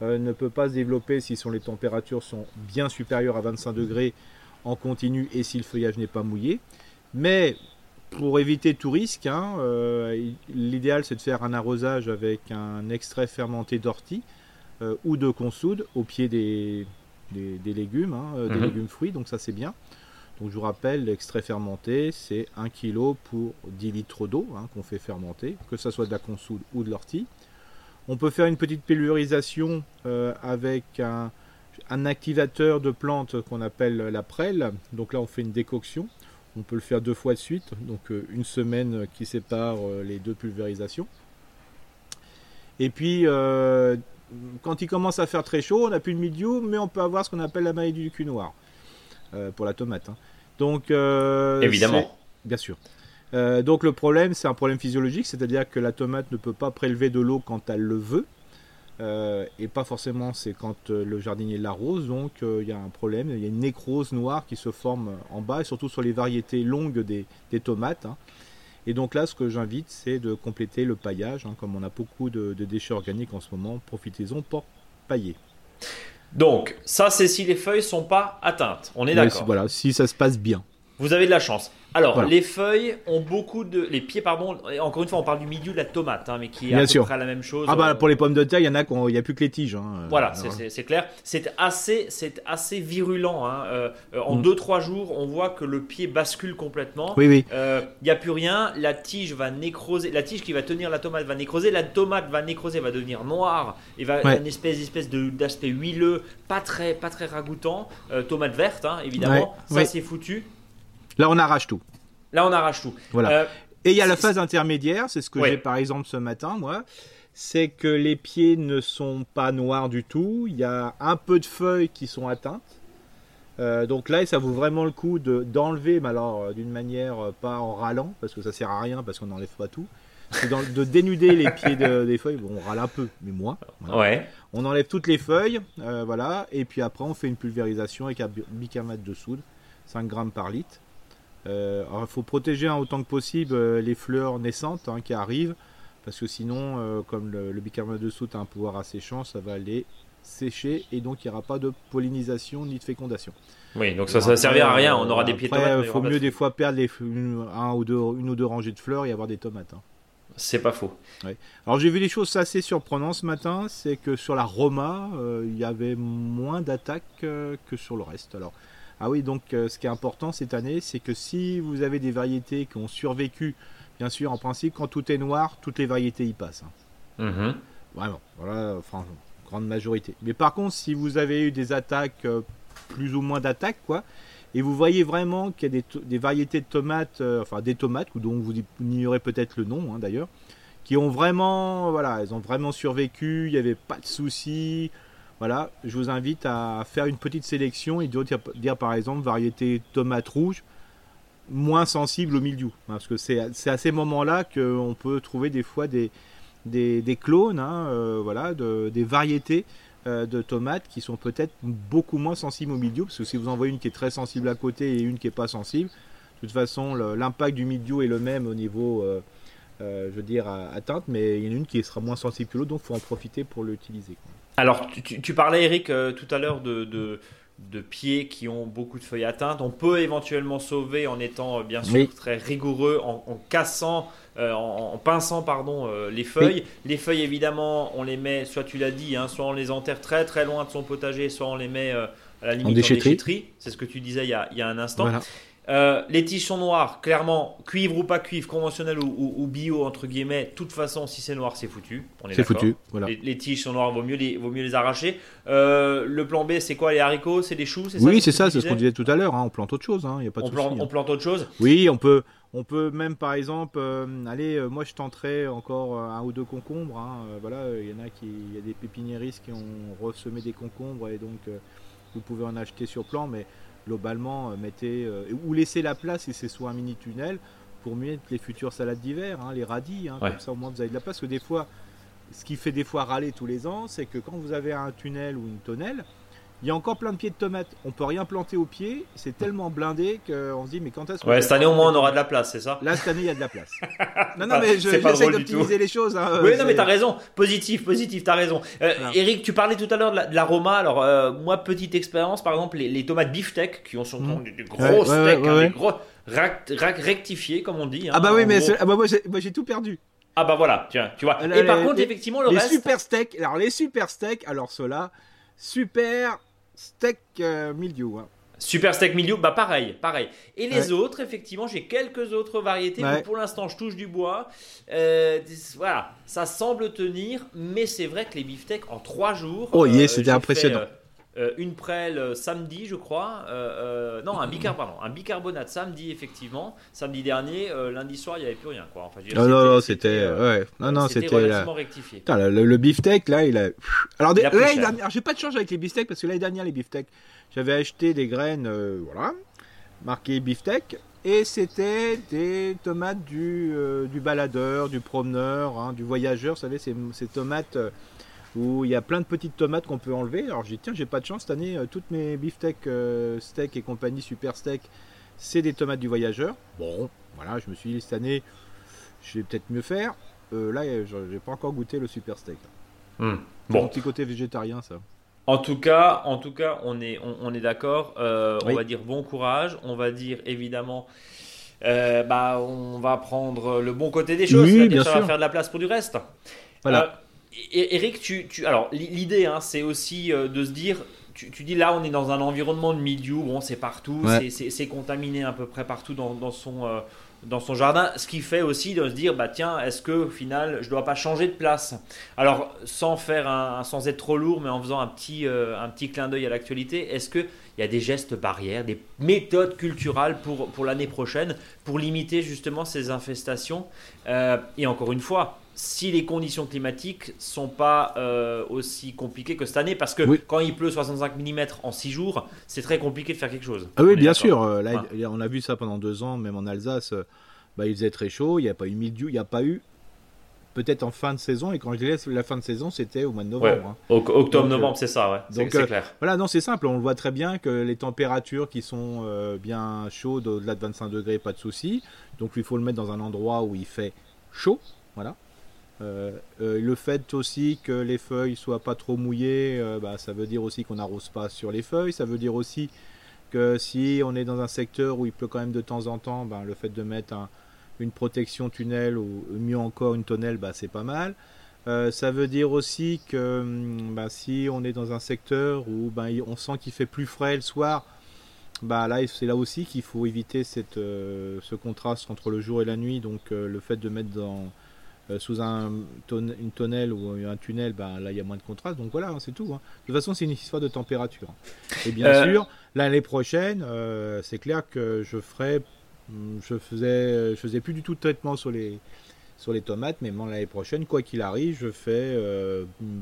euh, ne peut pas se développer si les températures sont bien supérieures à 25 degrés en continu et si le feuillage n'est pas mouillé. Mais pour éviter tout risque, hein, euh, l'idéal c'est de faire un arrosage avec un extrait fermenté d'ortie euh, ou de consoude au pied des, des, légumes, hein, des mhm. légumes fruits, donc ça c'est bien. Donc je vous rappelle, l'extrait fermenté c'est 1 kg pour 10 litres d'eau hein, qu'on fait fermenter, que ce soit de la consoude ou de l'ortie. On peut faire une petite pulvérisation avec un, activateur de plantes qu'on appelle la prêle. Donc là on fait une décoction on peut le faire deux fois de suite, donc euh, une semaine qui sépare euh, les deux pulvérisations. Et puis, euh, quand il commence à faire très chaud, on n'a plus le milieu, mais on peut avoir ce qu'on appelle la maladie du cul noir pour la tomate. Hein. Donc, évidemment, bien sûr. donc le problème, c'est un problème physiologique, c'est-à-dire que la tomate ne peut pas prélever de l'eau quand elle le veut. Euh, et pas forcément c'est quand euh, le jardinier l'arrose, donc euh, il y a un problème, il y a une nécrose noire qui se forme en bas, et surtout sur les variétés longues des, tomates. Hein. Et donc là, ce que j'invite, c'est de compléter le paillage, hein. comme on a beaucoup de, déchets organiques en ce moment, profitez-en pour pailler. Donc, ça, c'est si les feuilles sont pas atteintes. On est d'accord. Voilà, si ça se passe bien. Vous avez de la chance. Alors, les feuilles ont beaucoup de. Les pieds, pardon. Encore une fois, on parle du milieu de la tomate, hein, mais qui est à peu près la même chose. Ah, bah, pour les pommes de terre, il y en a il n'y a plus que les tiges. Hein, voilà, c'est clair. C'est assez, assez virulent. Hein. Euh, en 2-3 mm. jours, on voit que le pied bascule complètement. Oui, oui. Euh, il n'y a plus rien. La tige va nécroser. La tige qui va tenir la tomate va nécroser. La tomate va nécroser, va devenir noire. Et va une espèce, espèce d'aspect huileux, pas très, pas très ragoûtant. Euh, tomate verte, évidemment. Ça, c'est foutu. Là, on arrache tout. Là, on arrache tout. Voilà. Euh, et il y a la phase intermédiaire, c'est ce que j'ai par exemple ce matin, moi. C'est que les pieds ne sont pas noirs du tout. Il y a un peu de feuilles qui sont atteintes. Euh, donc là, ça vaut vraiment le coup d'enlever, mais alors euh, d'une manière pas en râlant, parce que ça sert à rien, parce qu'on n'enlève pas tout. De dénuder les pieds des feuilles. Bon, on râle un peu, mais moins. Ouais. On enlève toutes les feuilles, voilà, et puis après on fait une pulvérisation avec un bicarbonate de soude, 5 grammes par litre. Euh, il faut protéger hein, autant que possible euh, les fleurs naissantes hein, qui arrivent, parce que sinon, euh, comme le, bicarbonate de soude a un pouvoir asséchant, ça va les sécher et donc il n'y aura pas de pollinisation ni de fécondation. Oui, donc ça ne va servir à rien, on aura des pieds de tomates. Il faut mieux des fois perdre les, une, un ou deux, une ou deux rangées de fleurs et avoir des tomates. Hein. C'est pas faux. Alors j'ai vu des choses assez surprenantes ce matin, c'est que sur la Roma, il y avait moins d'attaques que sur le reste. Alors ah oui, donc euh, ce qui est important cette année, c'est que si vous avez des variétés qui ont survécu, bien sûr, en principe, quand tout est noir, toutes les variétés y passent. Hein. Mm-hmm. Vraiment, voilà, franchement, grande majorité. Mais par contre, si vous avez eu des attaques, euh, plus ou moins d'attaques, quoi, et vous voyez vraiment qu'il y a des, variétés de tomates, euh, enfin des tomates, dont vous ignorez peut-être le nom hein, d'ailleurs, qui ont vraiment, voilà, elles ont vraiment survécu, il n'y avait pas de soucis, voilà, je vous invite à faire une petite sélection et dire, dire par exemple variété tomate rouge moins sensible au mildiou. Hein, parce que c'est à ces moments-là qu'on peut trouver des fois des, clones, hein, euh, voilà, de, des variétés euh, de tomates qui sont peut-être beaucoup moins sensibles au mildiou. Parce que si vous en voyez une qui est très sensible à côté et une qui n'est pas sensible, de toute façon l'impact du mildiou est le même au niveau, euh, je veux dire, atteinte, mais il y en a une qui sera moins sensible que l'autre, donc il faut en profiter pour l'utiliser. Alors, tu, parlais, Eric, euh, tout à l'heure de, de, pieds qui ont beaucoup de feuilles atteintes. On peut éventuellement sauver en étant, euh, bien sûr, très rigoureux, en, cassant, euh, en, pinçant pardon, les feuilles. Les feuilles, évidemment, on les met, soit tu l'as dit, hein, soit on les enterre très très loin de son potager, soit on les met à la limite en déchetterie. C'est ce que tu disais il y a, il y a un instant. Euh, les tiges sont noires, clairement, cuivre ou pas cuivre, conventionnel ou, bio, entre guillemets. De toute façon, si c'est noir, c'est foutu. C'est foutu, voilà. Les, tiges sont noires, vaut mieux les, vaut mieux les arracher. Euh, le plan B, c'est quoi Les haricots C'est des choux Oui, c'est ça, c'est ce qu'on disait tout à l'heure. Hein. On plante autre chose, hein. y a pas de on, plante, hein. on plante autre chose Oui, on peut, on peut même, par exemple, euh, allez, moi je tenterai encore un ou deux concombres. Hein. voilà, il y en a qui, il y a des pépiniéristes qui ont ressemé des concombres et donc vous pouvez en acheter sur plan, mais globalement, euh, mettez euh, ou laissez la place si c'est soit un mini tunnel pour mettre les futures salades d'hiver, hein, les radis, hein, comme ça au moins vous avez de la place. Parce que des fois, ce qui fait des fois râler tous les ans, c'est que quand vous avez un tunnel ou une tonnelle, il y a encore plein de pieds de tomates. On peut rien planter au pied. C'est tellement blindé qu'on se dit, mais quand est-ce Ouais, cette année au moins on aura de la place, c'est ça Là, cette année, il y a de la place. [laughs] non, non, mais j'essaie d'optimiser les choses. Hein, oui, non, mais t'as raison. Positif, positif, t'as raison. Euh, Eric, tu parlais tout à l'heure de l'aroma. Alors, euh, moi, petite expérience, par exemple, les, tomates beefsteak qui ont sur mmh. des, gros steaks, hein, des gros rectifiés, comme on dit. Hein, ah bah oui, mais ah bah moi j'ai tout perdu. Ah bah voilà, tiens, tu vois. Et par contre, effectivement, le les reste. Les super steaks, alors les super steaks, alors ceux-là, super steak euh, mildiou. Hein. Super steak mildiou, bah pareil, pareil. Et les autres, effectivement, j'ai quelques autres variétés. Mais pour l'instant, je touche du bois. Euh, voilà, ça semble tenir, mais c'est vrai que les beefsteaks en trois jours. Oh, yes, euh, c'était impressionnant. Euh, une prêle euh, samedi, je crois. Euh, non, un, bicarbonate, un bicarbonate samedi, effectivement. Samedi dernier, lundi soir, il n'y avait plus rien. Quoi. Enfin, non, non, non, c'était. ouais. Non, non, c'était. relativement rectifié. le, beefsteak, là, il a. Alors, j'ai pas de change avec les beefsteaks parce que l'année dernière, les beefsteaks, j'avais acheté des graines, voilà, marquées beefsteak. Et c'était des tomates du, du baladeur, du promeneur, hein, du voyageur. Vous savez, ces, ces tomates où il y a plein de petites tomates qu'on peut enlever. Alors j'ai dit tiens j'ai pas de chance cette année, euh, toutes mes beefsteak, euh, steak et compagnie super steak, c'est des tomates du voyageur. Bon, voilà, je me suis dit cette année, je vais peut-être mieux faire. Euh, là, j'ai pas encore goûté le super steak. Hmm. Bon, un petit côté végétarien ça. En tout cas, en tout cas, on est, on, est d'accord. On va dire bon courage. On va dire évidemment. bah, on va prendre le bon côté des choses, oui, bien ça va faire de la place pour du reste. Voilà. Eric, tu, tu alors l'idée, hein, c'est aussi euh, de se dire, tu, dis là, on est dans un environnement de milieu, bon, c'est partout, c'est contaminé à peu près partout dans, son euh, dans son jardin, ce qui fait aussi de se dire, bah tiens, est-ce que au final, je dois pas changer de place? Alors, sans faire un, sans être trop lourd, mais en faisant un petit euh, un petit clin d'œil à l'actualité, est-ce que il y a des gestes barrières, des méthodes culturelles pour pour l'année prochaine pour limiter justement ces infestations? Et encore une fois, si les conditions climatiques sont pas euh, aussi compliquées que cette année, parce que quand il pleut 65 mm en 6 jours, c'est très compliqué de faire quelque chose. Ah oui, bien sûr. Euh, là, on a vu ça pendant deux ans, même en Alsace, euh, bah, il faisait très chaud, il n'y a pas eu milieu, il n'y a pas eu peut-être en fin de saison, et quand je dis la fin de saison, c'était au mois de novembre. Hein. Octobre-novembre, c'est ça, ouais. Donc, c'est clair. Voilà, non, c'est simple, on le voit très bien que les températures qui sont bien chaudes, au-delà de 25 degrés, pas de souci. Donc il faut le mettre dans un endroit où il fait chaud, voilà. Euh, euh, le fait aussi que les feuilles soient pas trop mouillées, euh, bah, ça veut dire aussi qu'on n'arrose pas sur les feuilles. Ça veut dire aussi que si on est dans un secteur où il pleut quand même de temps en temps, bah, le fait de mettre une protection tunnel ou mieux encore une tonnelle, bah, c'est pas mal. ça veut dire aussi que hum, bah, si on est dans un secteur où on sent qu'il fait plus frais le soir, là c'est là aussi qu'il faut éviter ce contraste entre le jour et la nuit. Donc le fait de mettre dans euh, sous un une tonnelle ou un tunnel, ben, là il y a moins de contraste. Donc voilà, hein, c'est tout. Hein. De toute façon, c'est une histoire de température. Et bien euh. sûr, l'année prochaine, euh, c'est clair que je ferai, hum, je faisais, je faisais plus du tout de traitement sur les sur les tomates, mais l'année prochaine, quoi qu'il arrive, je fais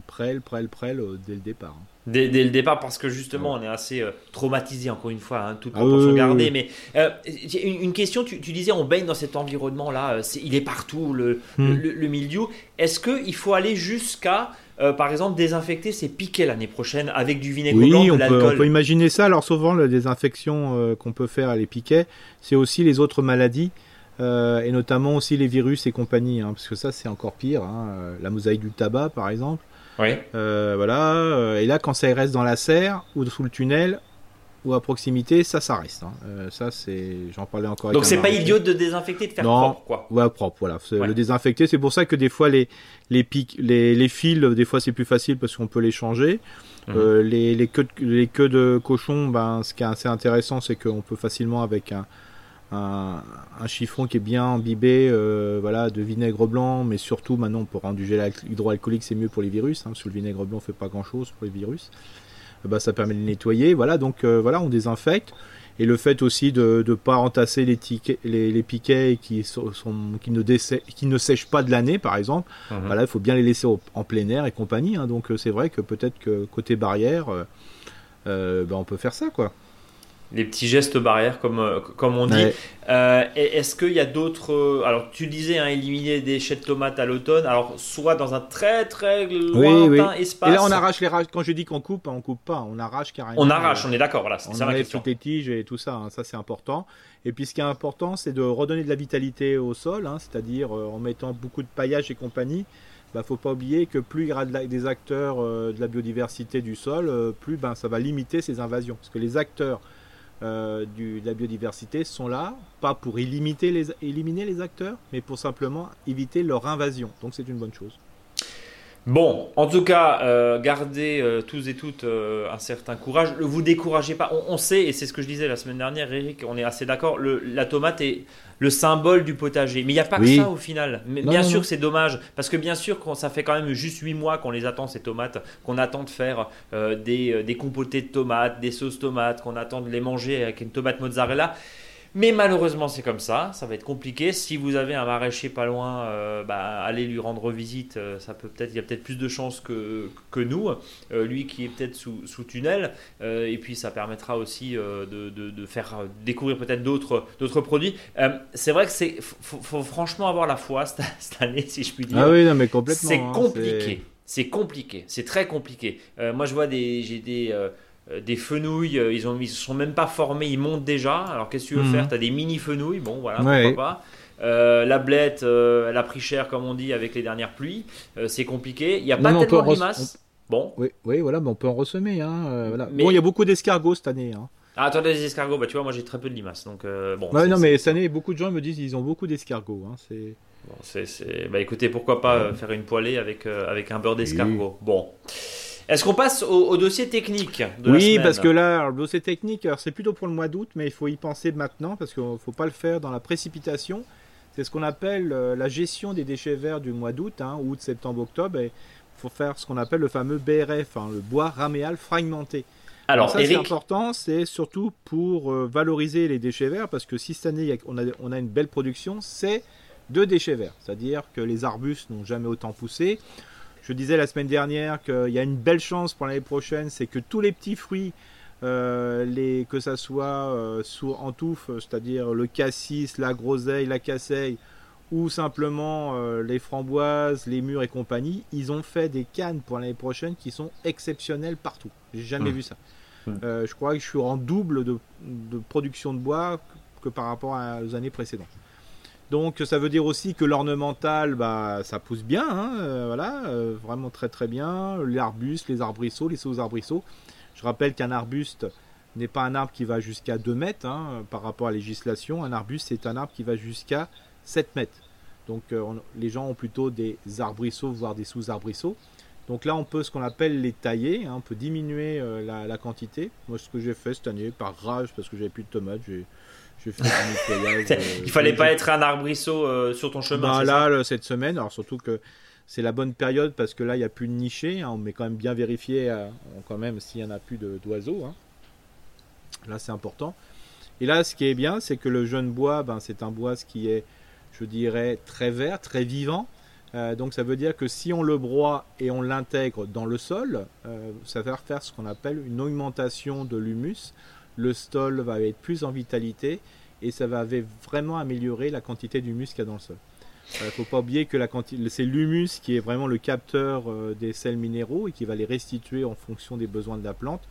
prêle, prêle, prêle dès le départ. Hein. Dès, le départ, parce que justement, on est assez euh, traumatisé, encore une fois, hein, toute ah proportion gardée. Mais euh, une, question, tu, disais, on baigne dans cet environnement-là, euh, il est partout, le, hmm. le, milieu. Est-ce qu'il faut aller jusqu'à, par exemple, désinfecter ses piquets l'année prochaine avec du vinaigre oui, blanc, de l'alcool on peut imaginer ça. Alors, souvent, la désinfection qu'on peut faire à les piquets, c'est aussi les autres maladies. Et notamment aussi les virus et compagnie, hein, parce que ça c'est encore pire. Hein, la mosaïque du tabac par exemple, oui. Euh, voilà. Euh, et là, quand ça reste dans la serre ou sous le tunnel ou à proximité, ça, ça reste. Hein. Euh, ça, c'est. J'en parlais encore. Donc c'est pas idiot de désinfecter, de faire propre, quoi. Ouais, propre. Voilà. Le désinfecter, c'est pour ça que des fois les les pics, les, les fils, des fois c'est plus facile parce qu'on peut les changer. Mhm. les, les, queues, les queues de cochon, ben, ce qui est assez intéressant, c'est qu'on peut facilement avec un, un, chiffon qui est bien imbibé voilà, de vinaigre blanc, mais surtout maintenant pour rendre du gel hydroalcoolique, c'est mieux pour les virus. Hein, parce que le vinaigre blanc fait pas grand chose pour les virus. Bah, ça permet de nettoyer. Voilà, donc voilà, on désinfecte et le fait aussi de ne pas entasser les, les, piquets qui, sont, qui, ne qui ne sèchent pas de l'année, par exemple, mhm. voilà, il faut bien les laisser en plein air et compagnie. Hein. donc euh, c'est vrai que peut-être que côté barrière, euh, euh, ben, on peut faire ça, quoi les petits gestes barrières, comme, euh, comme on dit. Euh, est-ce qu'il y a d'autres. Euh, alors, tu disais, hein, éliminer des chais de tomates à l'automne, alors soit dans un très très lointain espace. Et là, on arrache les Quand je dis qu'on coupe, on coupe pas, on arrache carrément. On arrache, on est d'accord, voilà. On enlève toutes les tiges et tout ça, hein, ça c'est important. Et puis, ce qui est important, c'est de redonner de la vitalité au sol, hein, c'est-à-dire en mettant beaucoup de paillage et compagnie. Bah, faut pas oublier que plus il y aura des acteurs de la biodiversité du sol, plus ben, ça va limiter ces invasions. Parce que les acteurs euh, du, de la biodiversité sont là, pas pour les, éliminer les acteurs, mais pour simplement éviter leur invasion. Donc c'est une bonne chose. Bon, en tout cas, euh, gardez euh, tous et toutes euh, un certain courage. Ne vous découragez pas. On, sait, et c'est ce que je disais la semaine dernière, Eric, on est assez d'accord, la tomate est le symbole du potager. Mais il n'y a pas que ça au final. Mais, bien sûr, c'est dommage. Parce que bien sûr, quand ça fait quand même juste 8 mois qu'on les attend, ces tomates, qu'on attend de faire des, des compotés de tomates, des sauces tomates, qu'on attend de les manger avec une tomate mozzarella. Mais malheureusement, c'est comme ça. Ça va être compliqué. Si vous avez un maraîcher pas loin, euh, bah, allez lui rendre visite. Euh, ça peut peut-être, il y a peut-être plus de chances que, que nous. Euh, lui qui est peut-être sous, sous tunnel. et puis ça permettra aussi de, de, faire découvrir peut-être d'autres, d'autres produits. c'est vrai que c'est, faut, franchement avoir la foi [laughs] cette, année, si je puis dire. Ah oui, non, mais complètement. C'est hein, compliqué. C'est compliqué. C'est très compliqué. moi, je vois des, j'ai des euh, des fenouilles, euh, ils, ont, ils sont même pas formés, ils montent déjà. Alors qu'est-ce que tu veux mhm. faire? Tu as des mini fenouilles, bon voilà, pourquoi pas. Euh, la blette, elle a pris cher comme on dit avec les dernières pluies. c'est compliqué. Il n'y a pas tellement de limaces. Bon. Oui, oui, voilà, mais on peut en ressemer. Hein, mais... Bon, il y a beaucoup d'escargots cette année. Hein. Ah, attendez, les escargots, bah, tu vois, moi j'ai très peu de limaces. Donc, bon, non, mais cette année, beaucoup de gens me disent qu'ils ont beaucoup d'escargots. Hein, c'est. Bon, Bah écoutez, pourquoi pas faire une poêlée avec, avec un beurre d'escargot. Bon. Est-ce qu'on passe au, dossier technique de Oui, parce que là, le dossier technique, c'est plutôt pour le mois d'août, mais il faut y penser maintenant parce qu'il ne faut pas le faire dans la précipitation. C'est ce qu'on appelle euh, la gestion des déchets verts du mois d'août, hein, août, septembre, octobre. il faut faire ce qu'on appelle le fameux BRF, hein, le bois raméal fragmenté. Alors, ça, c'est important, c'est surtout pour euh, valoriser les déchets verts, parce que si cette année on a, on a une belle production, c'est de déchets verts. C'est-à-dire que les arbustes n'ont jamais autant poussé. Je disais la semaine dernière qu'il y a une belle chance pour l'année prochaine, c'est que tous les petits fruits, euh, les, que ça soit euh, sous, en touffe, c'est-à-dire le cassis, la groseille, la casseille, ou simplement euh, les framboises, les mûres et compagnie, ils ont fait des cannes pour l'année prochaine qui sont exceptionnelles partout. J'ai jamais mmh. vu ça. Mmh. je crois que je suis en double de, production de bois que par rapport aux années précédentes. Donc ça veut dire aussi que l'ornemental, bah, ça pousse bien, hein, euh, voilà, euh, vraiment très très bien. Les arbustes, les arbrisseaux, les sous-arbrisseaux. Je rappelle qu'un arbuste n'est pas un arbre qui va jusqu'à 2 mètres hein, par rapport à la législation. Un arbuste, c'est un arbre qui va jusqu'à 7 mètres. Donc euh, les gens ont plutôt des arbrisseaux, voire des sous-arbrisseaux. Donc là, on peut ce qu'on appelle les tailler, hein, on peut diminuer la, la, quantité. Moi, ce que j'ai fait cette année, par rage, parce que j'avais plus de tomates, j'ai [laughs] Il fallait pas être un arbrisseau euh, sur ton chemin. Bah, là, cette semaine, alors surtout que c'est la bonne période parce que là, il n'y a plus de nichés. Hein, mais quand même bien vérifier euh, quand même s'il n'y en a plus d'oiseaux. Hein. Là, c'est important. Et là, ce qui est bien, c'est que le jeune bois, ben, c'est un bois qui est, je dirais, très vert, très vivant. Euh, donc ça veut dire que si on le broie et on l'intègre dans le sol, ça va faire ce qu'on appelle une augmentation de l'humus le sol va être plus en vitalité et ça va vraiment améliorer la quantité d'humus qu'il y a dans le sol. Il ne faut pas oublier que c'est l'humus qui est vraiment le capteur euh, des sels minéraux et qui va les restituer en fonction des besoins de la plante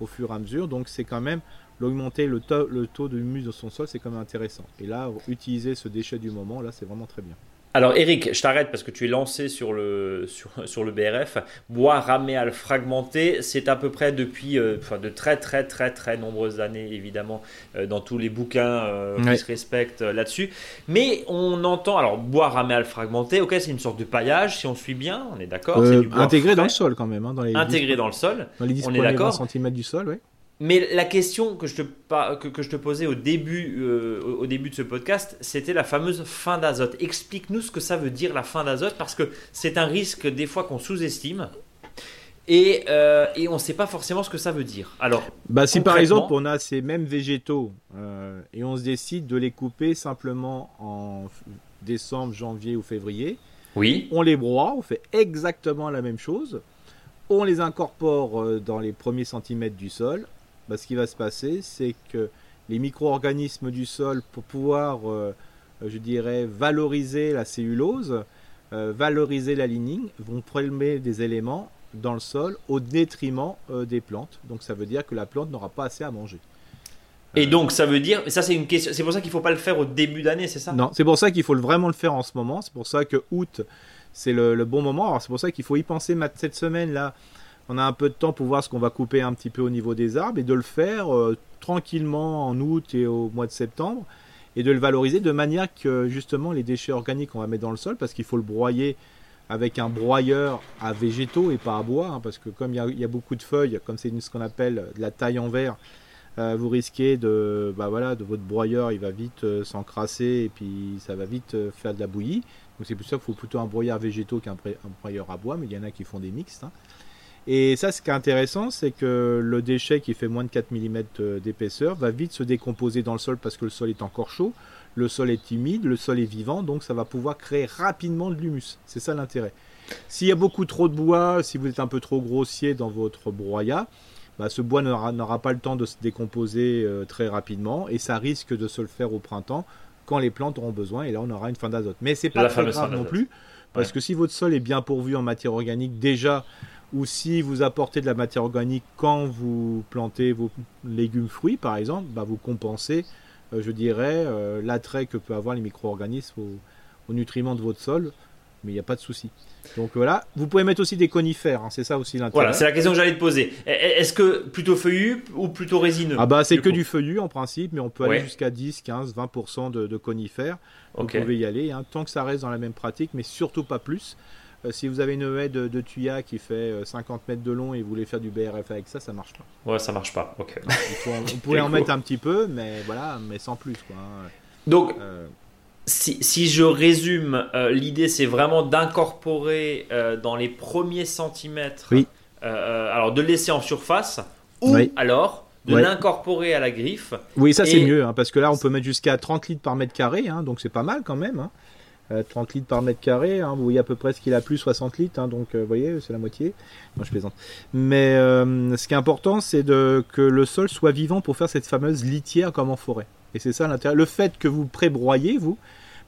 au fur et à mesure. Donc c'est quand même l'augmenter le, le taux d'humus dans son sol, c'est quand même intéressant. Et là, utiliser ce déchet du moment, là, c'est vraiment très bien. Alors Eric, je t'arrête parce que tu es lancé sur le, sur, le BRF. Bois raméal fragmenté, c'est à peu près depuis euh, enfin, de très très très très nombreuses années évidemment euh, dans tous les bouquins euh, qui se respectent là-dessus. Mais on entend, alors bois raméal fragmenté, ok c'est une sorte de paillage si on suit bien, on est d'accord. intégré dans le sol quand même. Hein, dans les intégré dans le sol, dans les 10 on est d'accord. cm du sol, oui. Mais la question que je te, que, que je te posais au début, euh, au début de ce podcast, c'était la fameuse fin d'azote. Explique-nous ce que ça veut dire la fin d'azote, parce que c'est un risque des fois qu'on sous-estime. Et, euh, et, on ne sait pas forcément ce que ça veut dire. Alors, bah, si par exemple on a ces mêmes végétaux euh, et on se décide de les couper simplement en décembre, janvier ou février, oui. on les broie, on fait exactement la même chose, on les incorpore dans les premiers centimètres du sol, bah, ce qui va se passer, c'est que les micro-organismes du sol, pour pouvoir, euh, je dirais, valoriser la cellulose, euh, valoriser la lignine, vont prélever des éléments dans le sol au détriment euh, des plantes. Donc ça veut dire que la plante n'aura pas assez à manger. Et donc ça veut dire, ça c'est une question, c'est pour ça qu'il ne faut pas le faire au début d'année, c'est ça? Non, c'est pour ça qu'il faut vraiment le faire en ce moment. C'est pour ça que août, c'est le, le, bon moment. Alors c'est pour ça qu'il faut y penser cette semaine là on a un peu de temps pour voir ce qu'on va couper un petit peu au niveau des arbres et de le faire euh, tranquillement en août et au mois de septembre et de le valoriser de manière que justement les déchets organiques on va mettre dans le sol parce qu'il faut le broyer avec un broyeur à végétaux et pas à bois hein, parce que comme il y, a beaucoup de feuilles comme c'est ce qu'on appelle de la taille en verre euh, vous risquez de bah voilà de votre broyeur il va vite euh, s'encrasser et puis ça va vite faire de la bouillie donc c'est pour ça qu'il faut plutôt un broyeur végétaux qu'un broyeur à bois mais il y en a qui font des mixtes hein. Et ça, ce qui est intéressant, c'est que le déchet qui fait moins de 4 mm euh, d'épaisseur va vite se décomposer dans le sol parce que le sol est encore chaud, le sol est humide, le sol est vivant, donc ça va pouvoir créer rapidement de l'humus. C'est ça l'intérêt. S'il y a beaucoup trop de bois, si vous êtes un peu trop grossier dans votre broyat, bah, ce bois n'aura pas le temps de se décomposer euh, très rapidement et ça risque de se le faire au printemps quand les plantes auront besoin et là on aura une fin d'azote. Mais c'est pas très grave non plus parce que si votre sol est bien pourvu en matière organique déjà ou si vous apportez de la matière organique quand vous plantez vos légumes fruits par exemple, bah vous compensez, euh, je dirais, euh, l'attrait que peut avoir les micro-organismes aux, nutriments de votre sol, mais il n'y a pas de souci. Donc voilà, vous pouvez mettre aussi des conifères, hein, c'est ça aussi l'intérêt. Voilà, c'est la question que j'allais te poser. Est-ce que plutôt feuillu ou plutôt résineux Ah bah c'est que du feuillu en principe, mais on peut aller jusqu'à 10, 15, 20% de, conifères. Vous pouvez y aller, hein, tant que ça reste dans la même pratique, mais surtout pas plus. Euh, si vous avez une haie de, de tuya qui fait 50 euh, mètres de long et vous voulez faire du BRF avec ça, ça marche pas. Ouais, ça marche pas. Ok. on pourrait en [laughs] mettre un petit peu, mais voilà, mais sans plus quoi. Hein. Donc. Euh, si, si, je résume, l'idée c'est vraiment d'incorporer dans les premiers centimètres, oui. alors de laisser en surface, ou alors de l'incorporer à la griffe. Oui, ça c'est mieux, hein, parce que là on peut mettre jusqu'à 30 litres par mètre carré, hein, donc c'est pas mal quand même. 30 euh, litres par mètre carré. Hein. vous voyez à peu près ce qu'il a plus, 60 litres. Hein. donc, euh, vous voyez, c'est la moitié. Non, je plaisante. Mais euh, ce qui est important, c'est que le sol soit vivant pour faire cette fameuse litière comme en forêt. Et c'est ça l'intérêt. Le fait que vous pré-broyez, vous,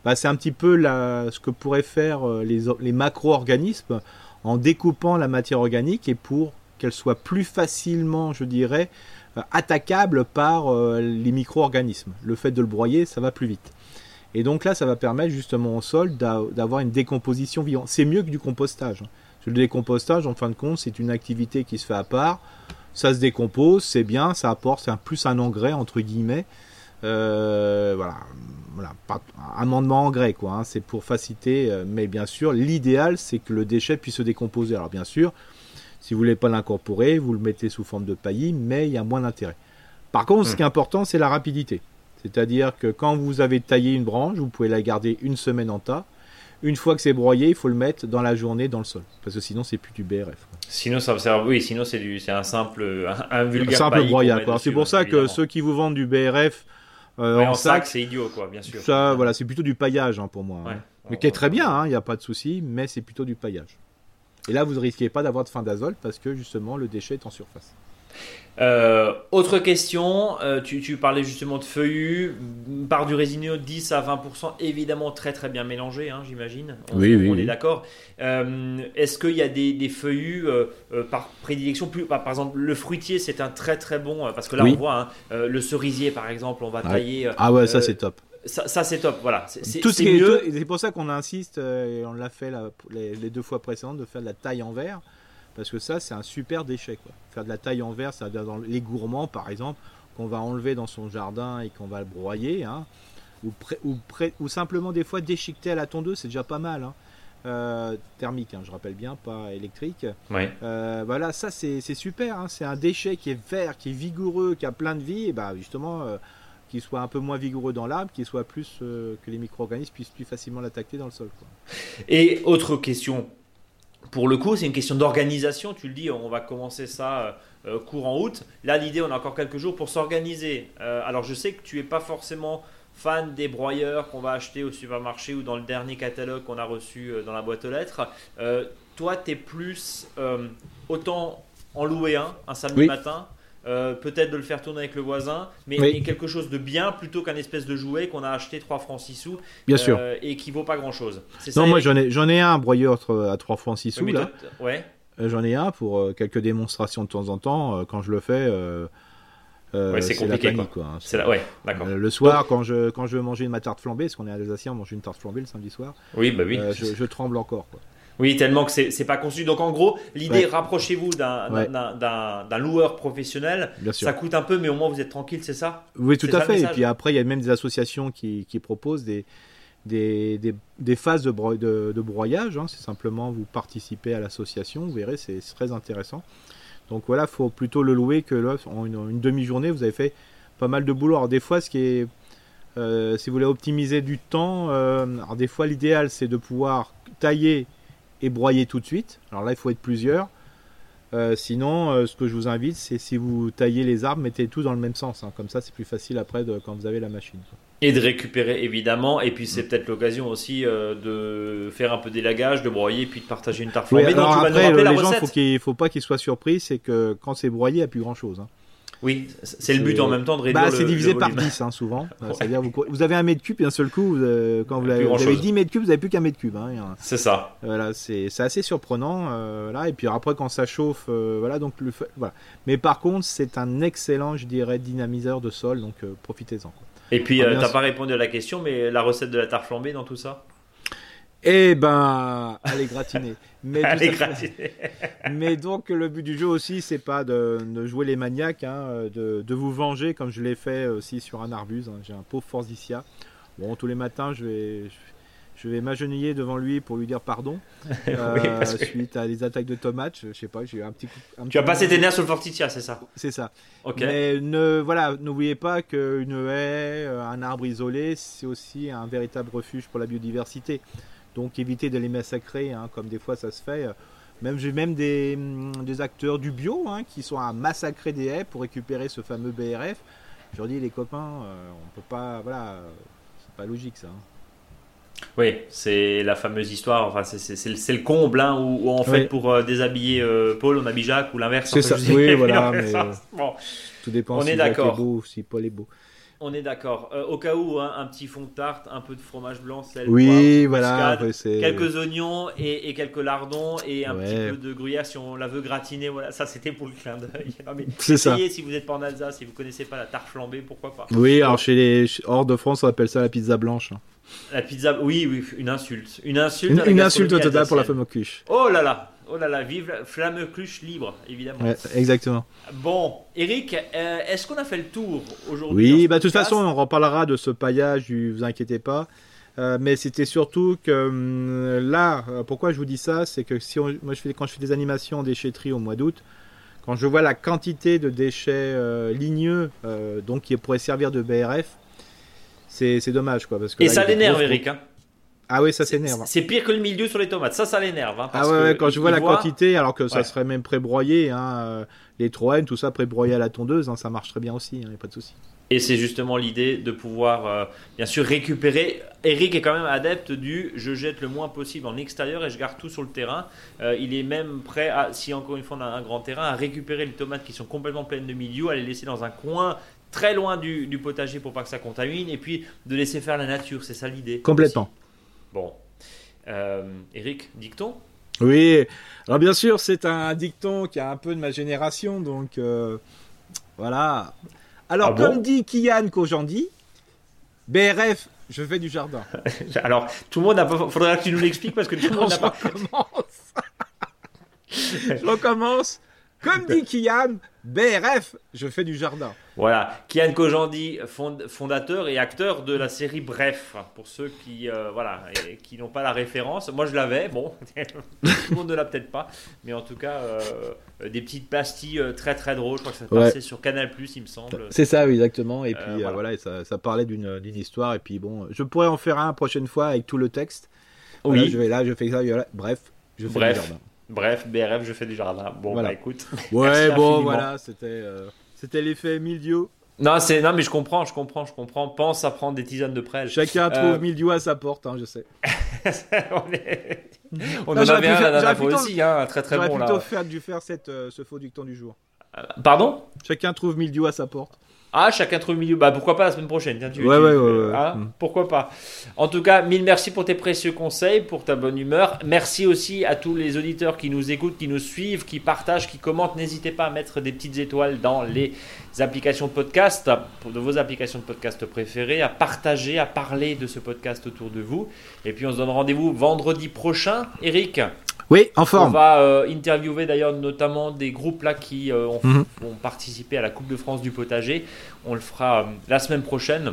bah, c'est un petit peu ce que pourraient faire les, les macro-organismes en découpant la matière organique et pour qu'elle soit plus facilement, je dirais, attaquable par les micro-organismes. Le fait de le broyer, ça va plus vite. Et donc là, ça va permettre justement au sol d'avoir une décomposition vivante. C'est mieux que du compostage. Le décompostage, en fin de compte, c'est une activité qui se fait à part. Ça se décompose, c'est bien, ça apporte un, plus un engrais, entre guillemets. Euh, voilà, voilà, pas, amendement engrais, quoi. Hein. c'est pour faciliter, euh, mais bien sûr, l'idéal, c'est que le déchet puisse se décomposer. Alors, bien sûr, si vous voulez pas l'incorporer, vous le mettez sous forme de paillis, mais il y a moins d'intérêt. Par contre, ce hmm. qui est important, c'est la rapidité. C'est-à-dire que quand vous avez taillé une branche, vous pouvez la garder une semaine en tas. Une fois que c'est broyé, il faut le mettre dans la journée dans le sol, parce que sinon c'est plus du BRF. Sinon ça sert, oui, sinon c'est du, c'est un simple, un, vulgaire simple broyat. C'est pour ça que ceux qui vous vendent du BRF euh, en, sac, c'est idiot, quoi, bien sûr. Ça, voilà, c'est plutôt du paillage hein, pour moi. Hein. Mais qui est très bien, il hein, n'y a pas de souci, mais c'est plutôt du paillage. Et là, vous ne risquez pas d'avoir de fin d'azote parce que justement le déchet est en surface. Euh, autre question, euh, tu, parlais justement de feuillus, par du résineux 10 à 20%, évidemment très très bien mélangé, hein, j'imagine. oui, oui, on est d'accord. Euh, est-ce qu'il y a des, des feuillus par prédilection plus, par, exemple, le fruitier, c'est un très très bon, parce que là on voit hein, le cerisier par exemple, on va tailler. Ah ouais, ça c'est top. Ça, c'est top, voilà. C'est tout mieux. C'est pour ça qu'on insiste, et on l'a fait les, les, deux fois précédentes, de faire de la taille en verre parce que ça c'est un super déchet quoi. Faire de la taille en verre, ça dans les gourmands par exemple, qu'on va enlever dans son jardin et qu'on va le broyer, hein, ou, ou, ou, simplement des fois déchiqueter à la tondeuse, c'est déjà pas mal. Hein. euh, thermique, hein, je rappelle bien, pas électrique. Ouais. Euh, voilà, ça c'est super. hein. C'est un déchet qui est vert, qui est vigoureux, qui a plein de vie. Et bah justement, euh, qu'il soit un peu moins vigoureux dans l'arbre, qu'il soit plus euh, que les micro-organismes puissent plus facilement l'attaquer dans le sol. quoi. Et autre question, pour le coup, c'est une question d'organisation. Tu le dis, on va commencer ça euh, courant août. Là, l'idée, on a encore quelques jours pour s'organiser. Euh, alors, je sais que tu es pas forcément fan des broyeurs qu'on va acheter au supermarché ou dans le dernier catalogue qu'on a reçu euh, dans la boîte aux lettres. Euh, toi, tu es plus euh, autant en louer un un samedi Oui. matin. Euh, peut-être de le faire tourner avec le voisin, mais, Oui. mais quelque chose de bien plutôt qu'un espèce de jouet qu'on a acheté 3 francs 6 sous Bien sûr. euh, et qui vaut pas grand chose. Non, moi j'en ai, j'en ai un broyeur à 3 francs 6 sous. Oui, là. ouais. Euh, J'en ai un pour quelques démonstrations de temps en temps. quand je le fais, euh, Ouais, c'est la compliqué, panique, quoi. hein. Ouais, d'accord. Euh, le soir, quand je, quand je veux manger ma tarte flambée, parce qu'on est Alsacien, on mange une tarte flambée le samedi soir, Oui, bah oui. euh, je, je tremble encore. Quoi. Oui, tellement que c'est pas conçu. Donc en gros, l'idée, Ouais. rapprochez-vous d'un Ouais. loueur professionnel. Bien sûr. Ça coûte un peu, mais au moins vous êtes tranquille, c'est ça? Oui, tout à fait. Et puis après, il y a même des associations qui, qui proposent des, des, des, des phases de, bro- de, de broyage. hein. C'est simplement vous participez à l'association, vous verrez, c'est c'est très intéressant. Donc voilà, faut plutôt le louer que là, en une, une demi-journée, vous avez fait pas mal de boulot. Alors des fois, ce qui est, euh, si vous voulez optimiser du temps, euh, alors des fois l'idéal c'est de pouvoir tailler et broyer tout de suite. Alors là, il faut être plusieurs. Euh, sinon, euh, ce que je vous invite, c'est si vous taillez les arbres, mettez tout dans le même sens. hein. Comme ça, c'est plus facile après de- quand vous avez la machine. Et de récupérer évidemment. Et puis c'est Mm. peut-être l'occasion aussi euh, de faire un peu d'élagage, de broyer, puis de partager une tarte Oui, flambée. Donc alors tu vas nous après, rappeler le- la les gens, recette. faut qu'il faut pas qu'ils soient surpris, c'est que quand c'est broyé, il n'y a plus grand chose. Oui, c'est le but en même temps de réduire Bah, c'est divisé le par volume. 10 hein, souvent. [laughs] Euh, Ouais. C'est-à-dire, vous, vous avez un mètre cube et un seul coup, vous, euh, quand vous, avez, vous grand-chose. avez 10 mètres cubes, vous n'avez plus qu'un mètre cube. hein. Euh, C'est ça. Voilà, c'est assez surprenant. euh, voilà. Et puis après, quand ça chauffe, euh, voilà, donc le, voilà. Mais par contre, c'est un excellent, je dirais, dynamiseur de sol, donc euh, profitez-en. Et puis Ah, t'as sûr. pas répondu à la question, mais la recette de la tarte flambée dans tout ça? Eh ben, allez gratiner. Mais, [laughs] Allez, gratuit. Mais donc le but du jeu aussi, c'est pas de, de jouer les maniaques, hein, de, de vous venger comme je l'ai fait aussi sur un arbuse. hein. J'ai un pauvre Forzicia. Bon, tous les matins, je vais, je vais m'agenouiller devant lui pour lui dire pardon [laughs] euh, Oui, parce que suite à des attaques de tomates. Je, je sais pas, j'ai eu un petit coup. un tu as passé tes nerfs sur le Fortitia, c'est ça? C'est ça. Ok. Mais ne, voilà, n'oubliez pas qu'une haie, euh, un arbre isolé, c'est aussi un véritable refuge pour la biodiversité. Donc évitez de les massacrer, hein, comme des fois ça se fait. Même j'ai même des, des acteurs du bio hein, qui sont à massacrer des haies pour récupérer ce fameux BRF. Je leur dis les copains, euh, on peut pas, voilà, euh, c'est pas logique ça. hein. Oui, c'est la fameuse histoire. Enfin, c'est- le, comble hein, où, où, en fait Oui. pour euh, déshabiller euh, Paul, on habille Jacques ou l'inverse. C'est ça. Oui, [laughs] voilà, mais- ça, bon, Tout dépend On si est Jacques d'accord. beau ou si Paul est beau. On est d'accord. Euh, au cas où, hein, un petit fond de tarte, un peu de fromage blanc, sel, Oui, poivre, voilà. muscade, quelques oignons et, et quelques lardons et un Ouais. petit peu de gruyère si on la veut gratiner. Voilà, ça c'était pour le clin d'œil. [laughs] Mais C'est ça. si vous n'êtes pas en Alsace, si vous connaissez pas la tarte flambée, pourquoi pas? Oui, alors chez les hors de France, on appelle ça la pizza blanche. La pizza, oui, oui, une insulte. Une insulte. Une, une insulte totale pour la femme au cuche. Oh là là, oh là là, vive la flamme cluche libre, évidemment. Ouais, exactement. Bon, Eric, euh, est-ce qu'on a fait le tour aujourd'hui Oui, bah de toute façon, on reparlera de ce paillage, vous inquiétez pas. Euh, mais c'était surtout que hum, là, euh, pourquoi je vous dis ça, c'est que si on- moi je fais, quand je fais des animations en déchetterie au mois d'août, quand je vois la quantité de déchets euh, ligneux, donc qui pourraient servir de BRF, c'est dommage quoi. Parce que Et là, ça l'énerve, Eric. hein. Ah oui, ça s'énerve. C'est pire que le milieu sur les tomates. Ça, ça l'énerve. hein, Ah ouais, quand je vois la voit- quantité, alors que ça Ouais. serait même pré-broyé, hein, euh, les troènes, tout ça pré-broyé à la tondeuse, hein, ça marche très bien aussi, il n'y a pas de souci. Et c'est justement l'idée de pouvoir, euh, bien sûr, récupérer. Eric est quand même adepte du je jette le moins possible en extérieur et je garde tout sur le terrain. Euh, il est même prêt, à, si encore une fois on a un grand terrain, à récupérer les tomates qui sont complètement pleines de milieu, à les laisser dans un coin très loin du, du potager pour pas que ça contamine et puis de laisser faire la nature. C'est ça l'idée. Complètement. aussi. Bon. Euh, Eric, dicton? Oui, alors bien sûr, c'est un dicton qui a un peu de ma génération, donc euh, voilà. Alors, Ah bon? comme dit Kian Kojandi, BRF, je fais du jardin. [laughs] Alors, tout le monde n'a pas. Faudra que tu nous l'expliques parce que tout le monde n'a pas. [laughs] recommence. je recommence. Comme dit Kian, BRF, je fais du jardin. Voilà, Kian Kojandi, fondateur et acteur de la série Bref, pour ceux qui euh, voilà qui n'ont pas la référence. Moi, je l'avais, bon, [laughs] tout le monde ne l'a peut-être pas, mais en tout cas, euh, des petites pastilles euh, très très drôles. Je crois que ça passait sur Canal il me semble. C'est ça, oui, exactement. Et puis voilà, ça, ça, parlait d'une histoire. Et puis bon, je pourrais en faire un prochaine fois avec tout le texte. Oui. je vais là, je fais ça. Bref, je fais Bref. Bref, BRF, je fais du jardin. Bon, voilà. bah écoute. Ouais, [laughs] bon, voilà, c'était. C'était l'effet mildiou. Non, c'est non, mais je comprends, je comprends, je comprends. Pense à prendre des tisanes de prêle. Chacun trouve euh, mildiou à sa porte, hein, je sais. [laughs] on est... [laughs] on en avait un la dernière fois aussi, hein, très très bon là. plutôt faire, dû faire cette, euh, ce faux dicton du jour. Euh, pardon? Chacun trouve mildiou à sa porte. Ah, chacun trouve milieu. Bah pourquoi pas la semaine prochaine tiens, tu, ouais, ouais, ouais, ah, Pourquoi pas En tout cas, mille merci pour tes précieux conseils, pour ta bonne humeur. Merci aussi à tous les auditeurs qui nous écoutent, qui nous suivent, qui partagent, qui commentent. N'hésitez pas à mettre des petites étoiles dans les applications de podcast, de vos applications de podcast préférées, à partager, à parler de ce podcast autour de vous. Et puis on se donne rendez-vous vendredi prochain. Eric oui, en forme. On va euh, interviewer d'ailleurs notamment des groupes là qui euh, mhm. ont, participé à la Coupe de France du potager. On le fera euh, la semaine prochaine.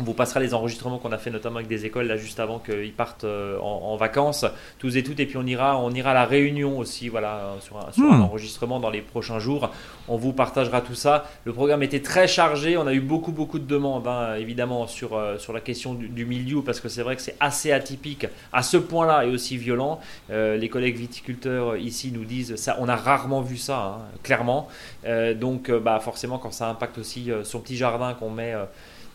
On vous passera les enregistrements qu'on a fait notamment avec des écoles là juste avant qu'ils partent euh, en, vacances, tous et toutes. Et puis on ira, on ira à la réunion aussi, voilà, sur, un, hmm. enregistrement dans les prochains jours. On vous partagera tout ça. Le programme était très chargé. On a eu beaucoup, beaucoup de demandes, hein, évidemment, sur, euh, sur la question du, milieu, parce que c'est vrai que c'est assez atypique à ce point-là et aussi violent. Euh, les collègues viticulteurs ici nous disent ça, on a rarement vu ça, hein, clairement. donc, bah, forcément, quand ça impacte aussi son petit jardin qu'on met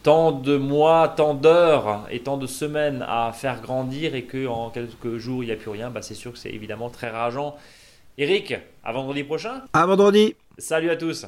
tant de mois, tant d'heures et tant de semaines à faire grandir et qu'en quelques jours il n'y a plus rien, bah c'est sûr que c'est évidemment très rageant. Eric, à vendredi prochain. À vendredi. Salut à tous